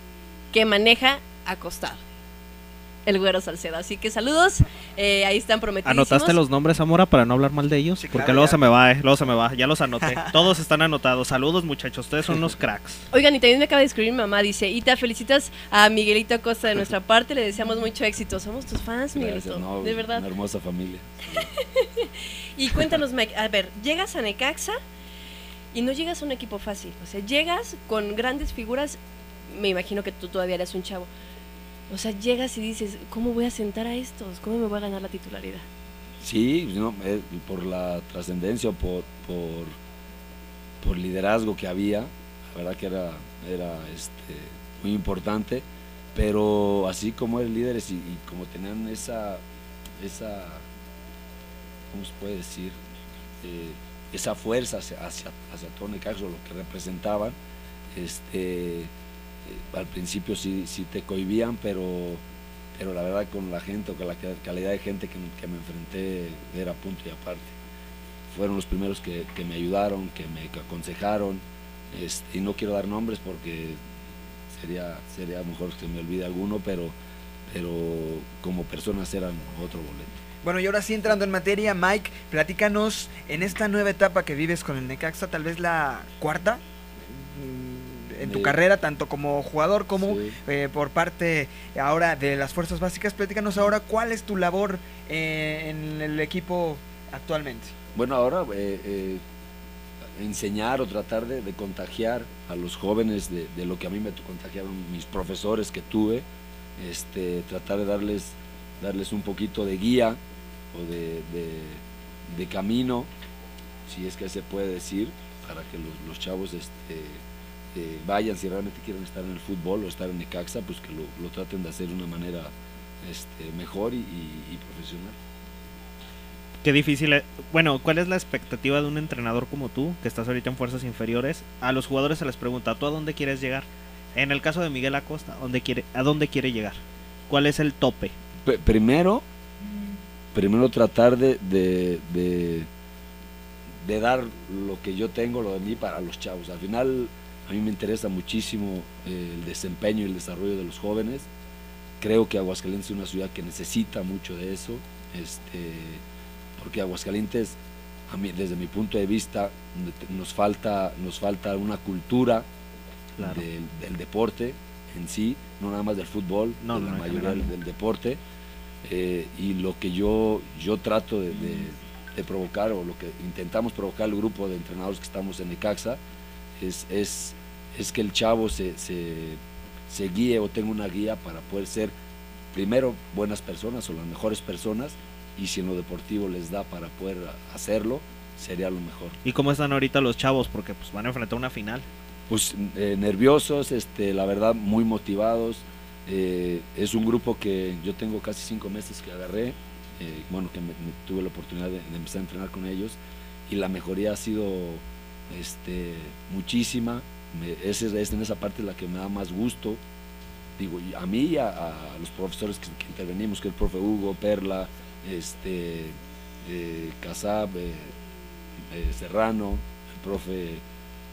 que maneja acostado. El güero Salcedo. Así que saludos. eh, ahí están prometidos. ¿Anotaste los nombres, Zamora, para no hablar mal de ellos? Porque claro, luego ya. se me va, eh, luego se me va. Ya los anoté. <laughs> Todos están anotados. Saludos, muchachos. Ustedes son unos cracks. Oigan, y también me acaba de escribir mi mamá, dice, Ita, felicitas a Miguelito Acosta de nuestra parte, le deseamos mucho éxito. Somos tus fans, Miguelito, Gracias, no, de verdad. Una hermosa familia. <laughs> Y cuéntanos, Mike, a ver, llegas a Necaxa y no llegas a un equipo fácil, o sea, llegas con grandes figuras, me imagino que tú todavía eres un chavo. O sea, llegas y dices, ¿cómo voy a sentar a estos? ¿Cómo me voy a ganar la titularidad? Sí, no, eh, por la trascendencia, por, por, por liderazgo que había, la verdad que era, era este, muy importante, pero así como eran líderes y, y como tenían esa, esa, ¿cómo se puede decir? Eh, esa fuerza hacia, hacia, hacia lo que representaban, este, al principio sí, sí te cohibían, pero, pero la verdad con la gente o con la ca- calidad de gente que, me enfrenté era punto y aparte. Fueron los primeros que, me ayudaron, que me aconsejaron, este, y no quiero dar nombres porque sería, sería mejor que me olvide alguno, pero, pero como personas eran otro boleto. Bueno, y ahora sí entrando en materia, Mike, platícanos en esta nueva etapa que vives con el Necaxa, tal vez la cuarta en tu Sí. carrera, tanto como jugador como Sí. eh, por parte ahora de las fuerzas básicas. Platícanos ahora cuál es tu labor eh, en el equipo actualmente. Bueno, ahora eh, eh, enseñar o tratar de, de contagiar a los jóvenes de, de lo que a mí me contagiaron mis profesores que tuve, este, tratar de darles, darles un poquito de guía o de, de- de camino, si es que se puede decir, para que los, los chavos este, eh, vayan, si realmente quieren estar en el fútbol o estar en Necaxa, pues que lo, lo traten de hacer de una manera este, mejor y- y- y profesional. Qué difícil. es- Bueno, ¿cuál es la expectativa de un entrenador como tú, que estás ahorita en fuerzas inferiores? A los jugadores se les pregunta, ¿tú a dónde quieres llegar? En el caso de Miguel Acosta, ¿a dónde quiere, a dónde quiere llegar? ¿Cuál es el tope? P- primero, primero tratar de, de, de, de dar lo que yo tengo, lo de mí, para los chavos. Al final, a mí me interesa muchísimo eh, el desempeño y el desarrollo de los jóvenes. Creo que Aguascalientes es una ciudad que necesita mucho de eso, este, porque Aguascalientes, a mí, desde mi punto de vista, nos falta, nos falta una cultura Claro. del, del deporte en sí, no nada más del fútbol, No, de no, la en mayoría del, del deporte. eh, y lo que yo, yo trato de, de- de provocar, o lo que intentamos provocar el grupo de entrenadores que estamos en Necaxa, es, es, es que el chavo se, se, se guíe o tenga una guía para poder ser primero buenas personas o las mejores personas, y si en lo deportivo les da para poder hacerlo, sería lo mejor. ¿Y cómo están ahorita los chavos? Porque pues, van a enfrentar una final. Pues eh, nerviosos, este, la verdad muy motivados, Eh, es un grupo que yo tengo casi cinco meses que agarré, eh, bueno, que me, me tuve la oportunidad de, de empezar a entrenar con ellos y la mejoría ha sido este, muchísima. Me- es en esa parte la que me da más gusto. Digo, a mí y a, a los profesores que, que intervenimos, que el profe Hugo, Perla, este, eh, Casab, eh, eh, Serrano, el profe,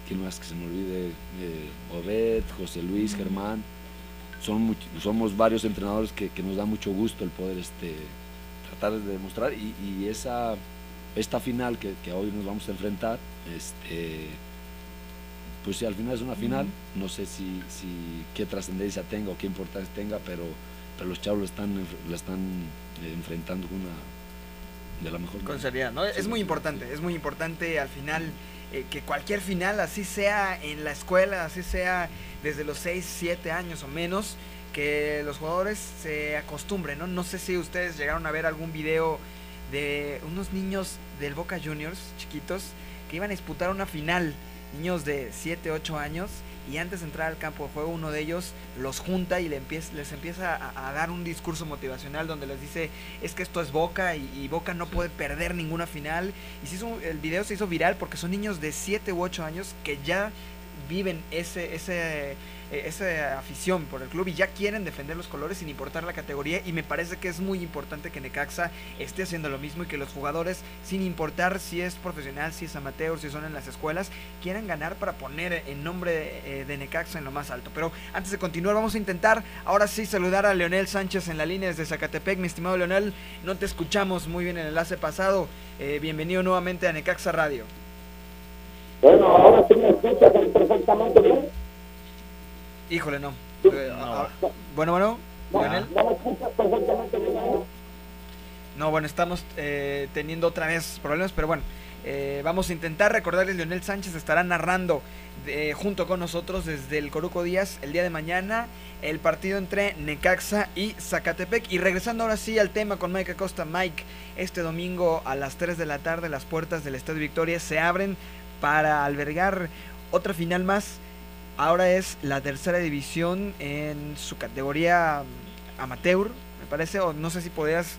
¿quién más que se me olvide? Obed, José Luis, Germán. Son much- somos varios entrenadores que, que nos da mucho gusto el poder este, tratar de demostrar y, y esa esta final que, que hoy nos vamos a enfrentar, este, pues sí, al final es una final, no sé si, si qué trascendencia tenga o qué importancia tenga, pero, pero los chavos lo están, lo están eh, enfrentando una, de la mejor Con seriedad, ¿no? Sí, es muy sí, importante, es muy importante al final eh, que cualquier final, así sea en la escuela, así sea desde los 6, 7 años o menos, que los jugadores se acostumbren, ¿no? No sé si ustedes llegaron a ver algún video de unos niños del Boca Juniors, chiquitos, que iban a disputar una final, niños de 7, 8 años, y antes de entrar al campo de juego uno de ellos los junta y le empieza, les empieza a, dar un discurso motivacional donde les dice es que esto es Boca y, y Boca no puede perder ninguna final. Y se hizo, el video se hizo viral porque son niños de 7 u 8 años que ya viven ese, ese, eh, esa afición por el club y ya quieren defender los colores sin importar la categoría y me parece que es muy importante que Necaxa esté haciendo lo mismo y que los jugadores sin importar si es profesional, si es amateur, si son en las escuelas, quieran ganar para poner en nombre eh, de Necaxa en lo más alto. Pero antes de continuar vamos a intentar ahora sí saludar a Leonel Sánchez en la línea desde Zacatepec. Mi estimado Leonel, no te escuchamos muy bien en el enlace pasado. Eh, bienvenido nuevamente a Necaxa Radio. Bueno, ahora sí me escuchas perfectamente bien. Híjole, no. Eh, ah, bueno, bueno, Leonel. ¿No me escuchas perfectamente bien? No, bueno, estamos eh, teniendo otra vez problemas, pero bueno, eh, vamos a intentar recordarles, Leonel Sánchez estará narrando eh, junto con nosotros desde el Coruco Díaz el día de mañana el partido entre Necaxa y Zacatepec. Y regresando ahora sí al tema con Mike Acosta. Mike, este domingo a las 3 de la tarde las puertas del Estadio Victoria se abren para albergar otra final más. Ahora es la tercera división en su categoría mm, amateur, me parece, o no sé si podrías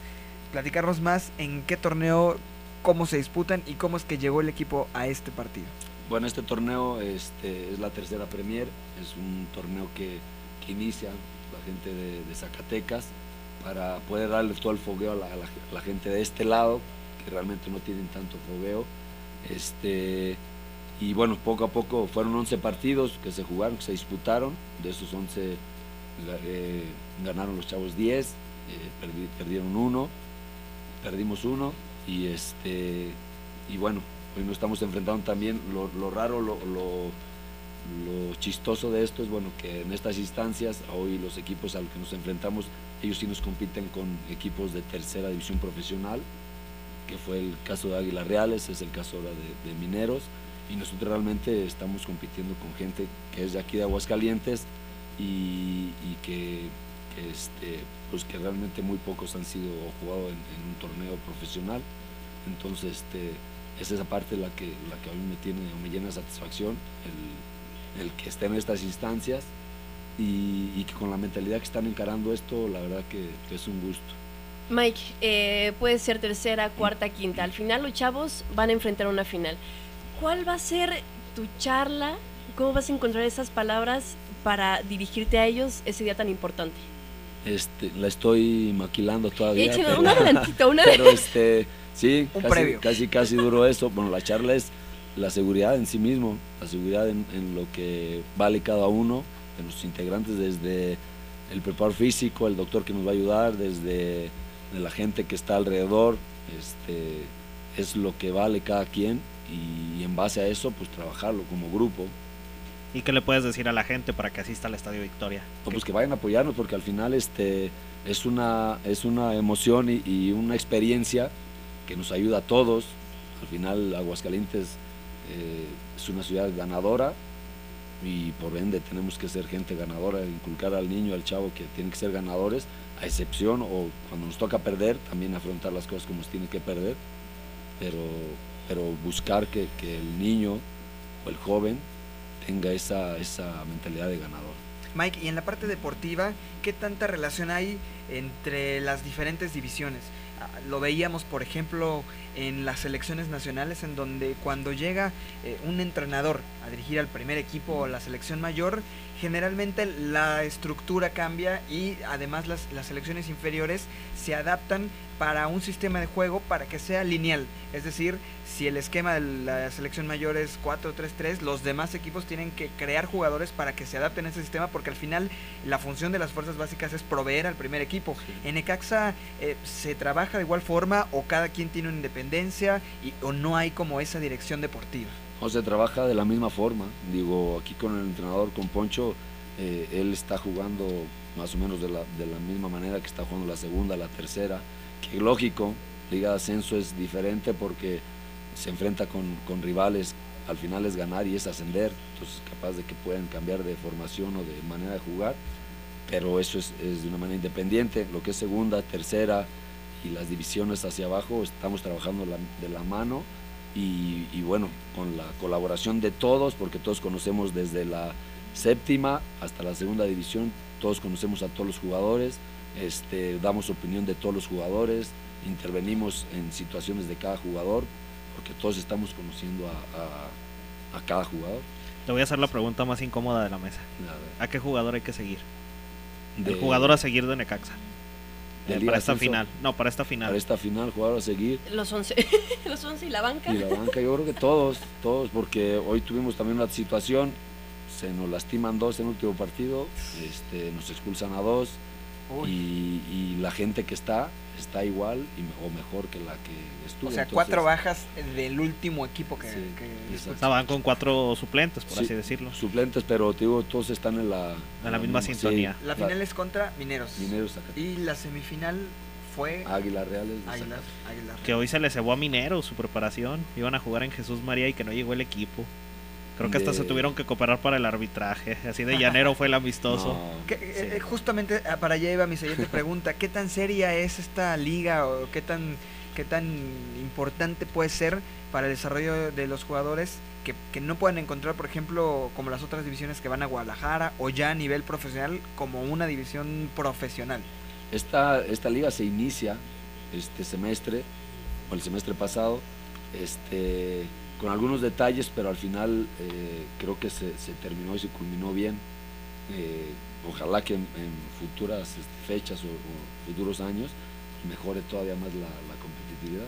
platicarnos más en qué torneo, cómo se disputan y cómo es que llegó el equipo a este partido. Bueno, este torneo este, es la tercera Premier, es un torneo que, inicia la gente de, Zacatecas para poder darle todo el fogueo a la gente de este lado, que realmente no tienen tanto fogueo. Este, y bueno, poco a poco fueron 11 partidos que se jugaron, que se disputaron, de esos 11 ga- eh, ganaron los chavos 10, eh, perdi- perdieron uno, perdimos uno y este y bueno hoy nos estamos enfrentando también. Lo, lo raro lo, lo, lo chistoso de esto es bueno que en estas instancias hoy los equipos a los que nos enfrentamos ellos sí nos compiten con equipos de tercera división profesional que fue el caso de Águilas Reales es el caso ahora de, Mineros y nosotros realmente estamos compitiendo con gente que es de aquí de Aguascalientes y, que, este, pues que realmente muy pocos han sido o jugado en, un torneo profesional. Entonces, este, es esa parte la que, la que a mí me tiene me llena de satisfacción, el, que estén en estas instancias y, que con la mentalidad que están encarando esto, la verdad que es un gusto. Mike, eh, puede ser tercera, cuarta, quinta. Al final los chavos van a enfrentar una final. ¿Cuál va a ser tu charla? ¿Cómo vas a encontrar esas palabras para dirigirte a ellos ese día tan importante? Este, la estoy maquilando todavía. Échame pero- un adelantito, una- <laughs> Pero este, sí, Un casi, previo. casi, casi <laughs> duró eso. Bueno, la charla es la seguridad en sí mismo, la seguridad en, en lo que vale cada uno, de nuestros integrantes, desde el preparo físico, el doctor que nos va a ayudar, desde de la gente que está alrededor, este, es lo que vale cada quien y, en base a eso, pues trabajarlo como grupo. ¿Y qué le puedes decir a la gente para que asista al Estadio Victoria? No, pues que vayan a apoyarnos porque al final este es una es una emoción y, y una experiencia que nos ayuda a todos. Al final Aguascalientes eh, es una ciudad ganadora y por ende tenemos que ser gente ganadora, inculcar al niño, al chavo que tienen que ser ganadores, a excepción o cuando nos toca perder, también afrontar las cosas como se tiene que perder, pero, pero buscar que, que el niño o el joven tenga esa, esa mentalidad de ganador. Mike, y en la parte deportiva, ¿qué tanta relación hay entre las diferentes divisiones? Ah, Lo veíamos, por ejemplo, en las selecciones nacionales, en donde cuando llega eh, un entrenador a dirigir al primer equipo o la selección mayor, generalmente la estructura cambia y además las, las selecciones inferiores se adaptan para un sistema de juego para que sea lineal. Es decir, si el esquema de la selección mayor es 4-3-3, los demás equipos tienen que crear jugadores para que se adapten a ese sistema porque al final la función de las fuerzas básicas es proveer al primer equipo. En Necaxa eh, se trabaja de igual forma o cada quien tiene una independencia y, o no hay como esa dirección deportiva. O se trabaja de la misma forma. Digo, aquí con el entrenador, con Poncho, eh, él está jugando más o menos de la, de la misma manera que está jugando la segunda, la tercera. Que lógico, Liga de Ascenso es diferente porque se enfrenta con, con rivales, al final es ganar y es ascender, entonces capaz de que pueden cambiar de formación o de manera de jugar, pero eso es, de una manera independiente. Lo que es segunda, tercera y las divisiones hacia abajo, estamos trabajando de la mano y, y bueno, con la colaboración de todos, porque todos conocemos desde la séptima hasta la segunda división, todos conocemos a todos los jugadores, este, damos opinión de todos los jugadores, intervenimos en situaciones de cada jugador, porque todos estamos conociendo a, a- a cada jugador. Te voy a hacer la pregunta más incómoda de la mesa. ¿A qué jugador hay que seguir? De- El jugador a seguir de Necaxa. De Eh, para esta final. No, para esta final. Para esta final, jugador a seguir. Los 11, <laughs> los 11 y la banca. Y la banca, yo creo que todos, <laughs> todos, porque hoy tuvimos también una situación, se nos lastiman dos en el último partido, este, nos expulsan a dos y, y la gente que está está igual y me- o mejor que la que estuvo. O sea, entonces- cuatro bajas del último equipo que... Sí, que- exacto. Estaban con cuatro suplentes, por Sí, así decirlo. Suplentes, pero te digo, todos están en la, En la misma sintonía. La final es contra Mineros. Mineros Zacatecas. Y la semifinal fue... Águilas Reales. de Águilas, Zacatecas. Águilas Que hoy se le cebó a Minero su preparación. Iban a jugar en Jesús María y que no llegó el equipo. Creo que hasta De- se tuvieron que cooperar para el arbitraje. Así de llanero fue el amistoso. <laughs> Eh, eh, justamente ah, para allá iba mi siguiente <laughs> pregunta. ¿Qué tan seria es esta liga o qué tan, qué tan importante puede ser para el desarrollo de los jugadores que, que no puedan encontrar, por ejemplo, como las otras divisiones que van a Guadalajara o ya a nivel profesional como una división profesional? Esta, esta liga se inicia este semestre, o el semestre pasado, este, con algunos detalles, pero al final eh, creo que se, terminó y se culminó bien. Eh, ojalá que en, futuras este, fechas o, futuros años mejore todavía más la, la competitividad.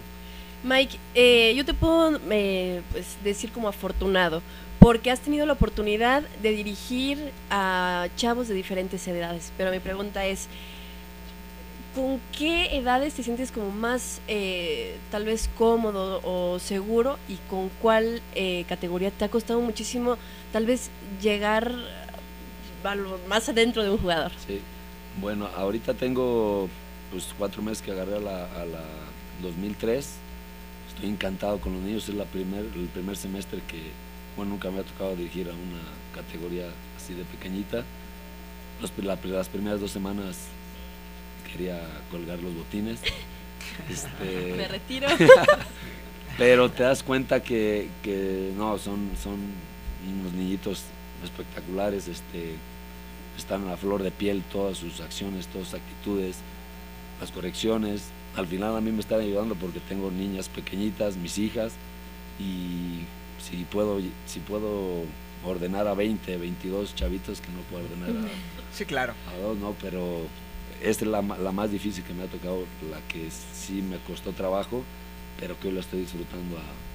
Mike, eh, yo te puedo eh, pues, decir como afortunado, porque has tenido la oportunidad de dirigir a chavos de diferentes edades. Pero mi pregunta es, ¿con qué edades te sientes como más eh, tal vez cómodo o seguro y con cuál eh, categoría te ha costado muchísimo tal vez llegar más adentro de un jugador? Sí. Bueno, ahorita tengo pues cuatro meses que agarré a la, a la 2003. Estoy encantado con los niños. Es la primer, el primer semestre que, bueno, nunca me ha tocado dirigir a una categoría así de pequeñita. Los- la- las primeras dos semanas quería colgar los botines. <laughs> Este, Me retiro. <laughs> pero te das cuenta que, que no, son, son unos niñitos espectaculares, este, están a la flor de piel todas sus acciones, todas sus actitudes, las correcciones. Al final a mí me están ayudando porque tengo niñas pequeñitas, mis hijas, y si puedo, si puedo ordenar a 20, 22 chavitos que no puedo ordenar a, Sí, claro. a dos, no, pero es la, la más difícil que me ha tocado, la que sí me costó trabajo, pero que hoy la estoy disfrutando a.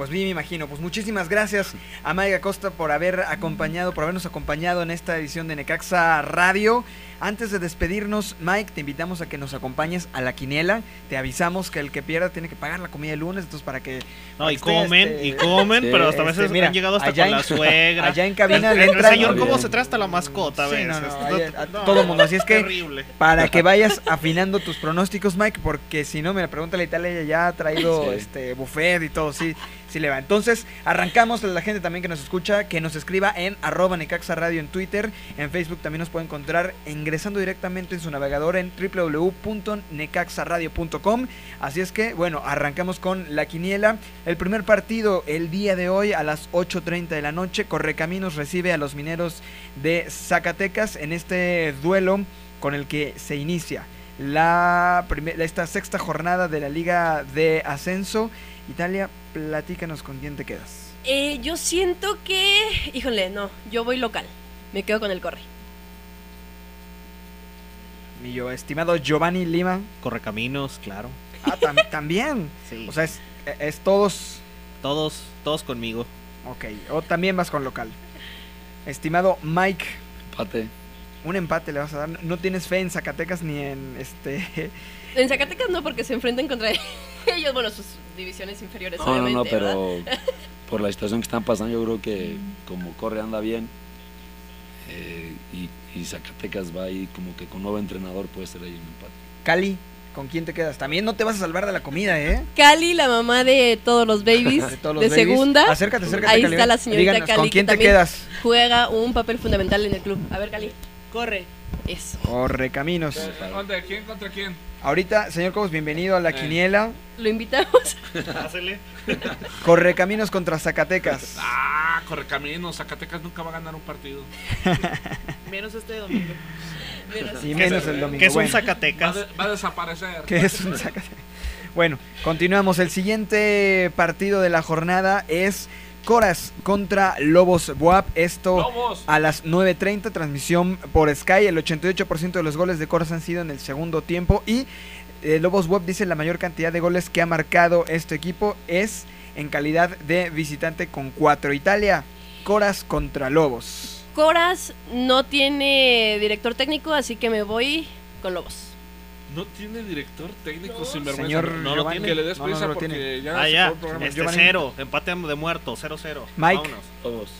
Pues bien, me imagino. Pues muchísimas gracias a Mike Acosta por haber acompañado, por habernos acompañado en esta edición de Necaxa Radio. Antes de despedirnos, Mike, te invitamos a que nos acompañes a la quiniela. Te avisamos que el que pierda tiene que pagar la comida el lunes, entonces para que... No, para y que esté, comen, este, y comen, pero hasta a este, veces mira, han llegado hasta con en- la <laughs> suegra. Allá en cabina le el entran- señor cómo se trae hasta la mascota Sí, no, no, No, ahí- a no, todo mundo. Así es que terrible. para que <laughs> vayas afinando tus pronósticos, Mike, porque si no, me pregunta la Italia, ya ha traído Sí. este buffet y todo. Sí, sí le va. Entonces, arrancamos a la gente también que nos escucha, que nos escriba en arroba Necaxa Radio en Twitter. En Facebook también nos puede encontrar ingresando directamente en su navegador en www.necaxaradio.com. Así es que, bueno, arrancamos con la quiniela. El primer partido el día de hoy a las 8.30 de la noche. Correcaminos recibe a los mineros de Zacatecas en este duelo con el que se inicia la esta sexta jornada de la Liga de Ascenso. Italia, platícanos con quién te quedas. Eh, yo siento que, híjole, no, yo voy local. Me quedo con el corre. Mi yo estimado Giovanni Lima. Correcaminos, claro. Ah, tam- <laughs> también. Sí. O sea, es, es todos. Todos, todos conmigo. Ok, o también vas con local. Estimado Mike. Empate. Un empate le vas a dar. No tienes fe en Zacatecas ni en este. En Zacatecas no, porque se enfrentan contra <laughs> ellos, bueno, sus divisiones inferiores, No, no, no, pero ¿verdad? <laughs> por la situación que están pasando, yo creo que como corre anda bien. eh, y, y Zacatecas va ahí como que con nuevo entrenador puede ser ahí un empate. Cali, ¿con quién te quedas? También no te vas a salvar de la comida, ¿eh? Cali, la mamá de todos los babies de, <laughs> De todos los babies. segunda. Acércate, acércate, Ahí Cali, está la señorita Díganos, Cali. ¿con que quién te también quedas? Juega un papel fundamental en el club. A ver, Cali. Corre. Eso. Correcaminos. ¿Dónde? ¿Quién contra quién? Ahorita, señor Cobos, bienvenido a la Eh. quiniela. Lo invitamos. <laughs> Correcaminos contra Zacatecas. Ah, Correcaminos. Zacatecas nunca va a ganar un partido. <laughs> Menos este domingo. Y menos el domingo. Que es un Bueno. Zacatecas. Va, de- va a desaparecer. que es un Zacatecas. Bueno, continuamos. El siguiente partido de la jornada es Coras contra Lobos Buap. Esto Lobos. a las 9.30, transmisión por Sky. El 88% de los goles de Coras han sido en el segundo tiempo. Y eh, Lobos Buap dice la mayor cantidad de goles que ha marcado este equipo es en calidad de visitante con 4. Italia, Coras contra Lobos. Coras no tiene director técnico, así que me voy con Lobos. No tiene director técnico sin vergüenza. Señor no, lo tiene. Que le des No, no prisa lo porque tiene. ya Ah, se ya. Este Giovanni. cero. Empate de muerto. 0-0. Mike. Vámonos. Lobos.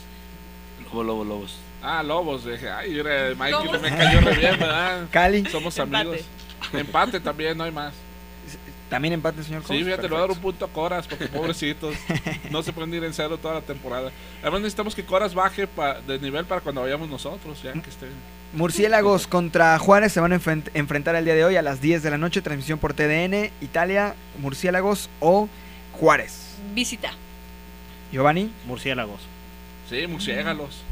Lobo, lobo, lobos. Ah, Lobos. Dije, ay, Mike me cayó re bien, ¿verdad? Cali. Somos Empate. amigos. Empate también, no hay más. También empate, señor Sí, Cobos? fíjate, le voy a dar un punto a Coras porque <laughs> pobrecitos no se pueden ir en cero toda la temporada. Además necesitamos que Coras baje pa- de nivel para cuando vayamos nosotros, ya que esté. Murciélagos contra Juárez se van a enfrent- enfrentar el día de hoy a las 10 de la noche, transmisión por TDN, Italia, Murciélagos o Juárez. Visita. Giovanni, Murciélagos. Sí, murciélagos.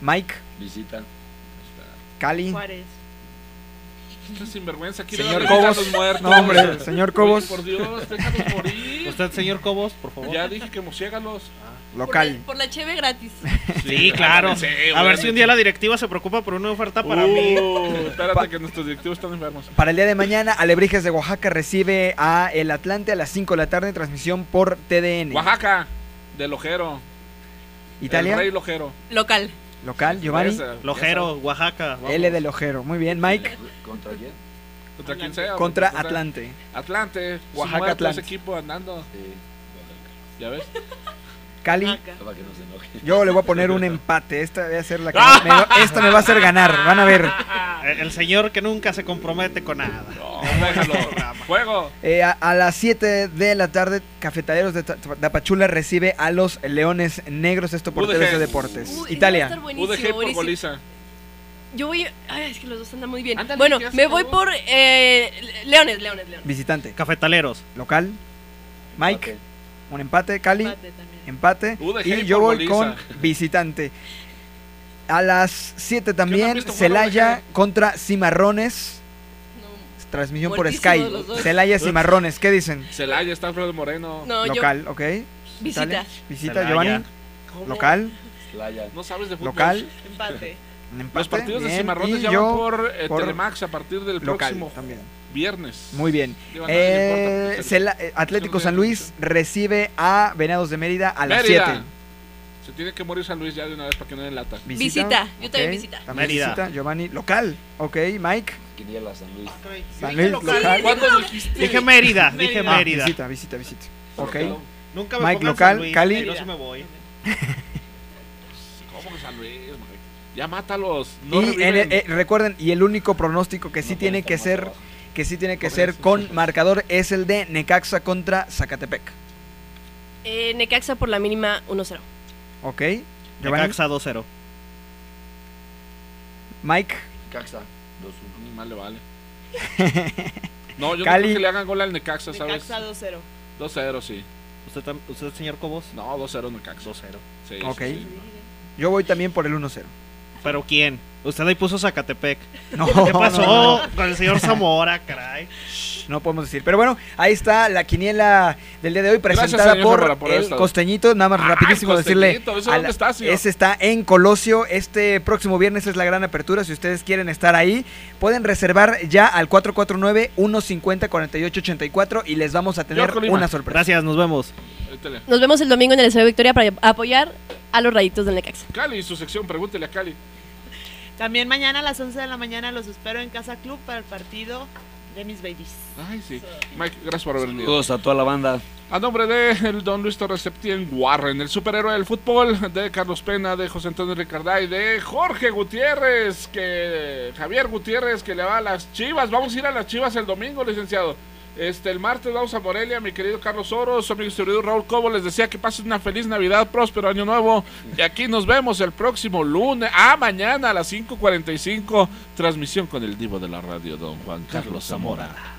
Mike, Visita. Cali, Juárez. Sinvergüenza señor Cobos. los muertos. No, hombre, señor Cobos, por Dios, déjanos morir. Usted, señor Cobos, por favor. Ya dije que murciélagos. local. Por, la- por la cheve gratis. Sí, claro. Sí, a ver si un día la directiva se preocupa por una oferta para Uh, mí. Espérate que nuestros directivos están enfermos. Para el día de mañana, Alebrijes de Oaxaca recibe a El Atlante a las 5 de la tarde, transmisión por TDN. Oaxaca, del Ojero. El Italia, Rey Lojero. Local. Local. Giovanni, Esa, Lojero, Oaxaca. vamos. L del Ojero. Muy bien, Mike, ¿Contra quién? ¿Contra quién sea? contra Contra- Atlante. Atlante. Oaxaca, Atlante. equipo andando. Sí. ¿Ya ves? Cali, Acá. Para que no se enoje. yo le voy a poner un empate. Esta va a ser la que <laughs> me va- esta me va a hacer ganar. Van a ver. El, el señor que nunca se compromete con nada. No, déjalo. Juego. Eh, a, a las 7 de la tarde, Cafetaleros de Ta- Tapachula recibe a los Leones Negros, esto por UDG. TVC Deportes. Italia. UDG por goliza. Yo voy. Ay, es que los dos andan muy bien. Ándale, bueno, me voy por eh, Leones, Leones, Leones. Visitante. Cafetaleros. Local. Mike. Empate. Un empate. Cali. Empate también. Empate. UDG y yo voy con visitante. A las 7 ¿Qué no también, Celaya contra Cimarrones. No, Transmisión por Sky. Celaya Cimarrones. ¿Qué dicen? Celaya está Alfredo Moreno. no yo. Local, ok. Visita. Italia. Visita, Celaya. Giovanni. ¿Cómo? Local. Playa. No sabes de fútbol. Local. Empate. Los partidos de Cimarrones y ya yo van por, eh, por Telemax a partir del local próximo también. Viernes. Muy bien. Digo, Eh, importa, pues, Cela- eh, Atlético no San Luis recibe a Venados de Mérida a las Mérida. 7. Se tiene que morir San Luis ya de una vez para que no den lata. Visita, yo también visita. También Mérida. visita, Giovanni. Local, ok, Mike. Quiniela San Luis. San Luis, local. ¿Cuándo dijiste? Dije Mérida, dije Ah, Mérida. visita, visita, visita. Ok. Nunca me Mike local, San Luis, Cali. que Yo sí me voy. <laughs> ¿Cómo que San Luis? Mike? Ya mátalos. No y eh, recuerden, y el único pronóstico que sí tiene que ser, que sí tiene que ser con marcador es el de Necaxa contra Zacatepec. Eh, Necaxa por la mínima 1-0. Ok. Giovanni. Necaxa 2-0. Mike. Caxa, 2-1. Ni mal le vale. <laughs> No, yo no Cali. creo que le hagan gol al Necaxa, ¿sabes? Necaxa 2-0. 2-0, sí. ¿Usted, usted señor Cobos? No, 2-0 Necaxa. 2-0. Sí, Ok. sí, sí. Yo voy también por el 1-0. ¿Pero quién? Usted ahí puso Zacatepec. <laughs> No, ¿Qué pasó no, no. con el señor Zamora, caray? No podemos decir. Pero bueno, ahí está la quiniela del día de hoy presentada por, Zamora, por el esto. Costeñito. Nada más Ah, rapidísimo decirle. Costeñito, ¿eso a dónde la- está, señor? ese está en Colosio. Este próximo viernes es la gran apertura. Si ustedes quieren estar ahí, pueden reservar ya al 449-150-4884 y les vamos a tener Yo, una sorpresa. Gracias, nos vemos. Nos vemos el domingo en el Estadio Victoria para apoyar a los rayitos del Necaxa. Cali, su sección, pregúntele a Cali. También mañana a las 11 de la mañana los espero en Casa Club para el partido de mis babies. Ay, sí. Mike, gracias por haber venido. Saludos a toda la banda. A nombre de el don Luis Torres Septién Warren, el superhéroe del fútbol, de Carlos Pena, de José Antonio Ricarday, de Jorge Gutiérrez, que Javier Gutiérrez, que le va a las Chivas. Vamos a ir a las Chivas el domingo, licenciado. Este, el martes vamos a Morelia, mi querido Carlos Oro, su amigo historiador Raúl Cobo, les decía que pasen una feliz Navidad, próspero año nuevo. Y aquí nos vemos el próximo lunes, ah, mañana a las 5.45, transmisión con el divo de la radio, don Juan Carlos Zamora.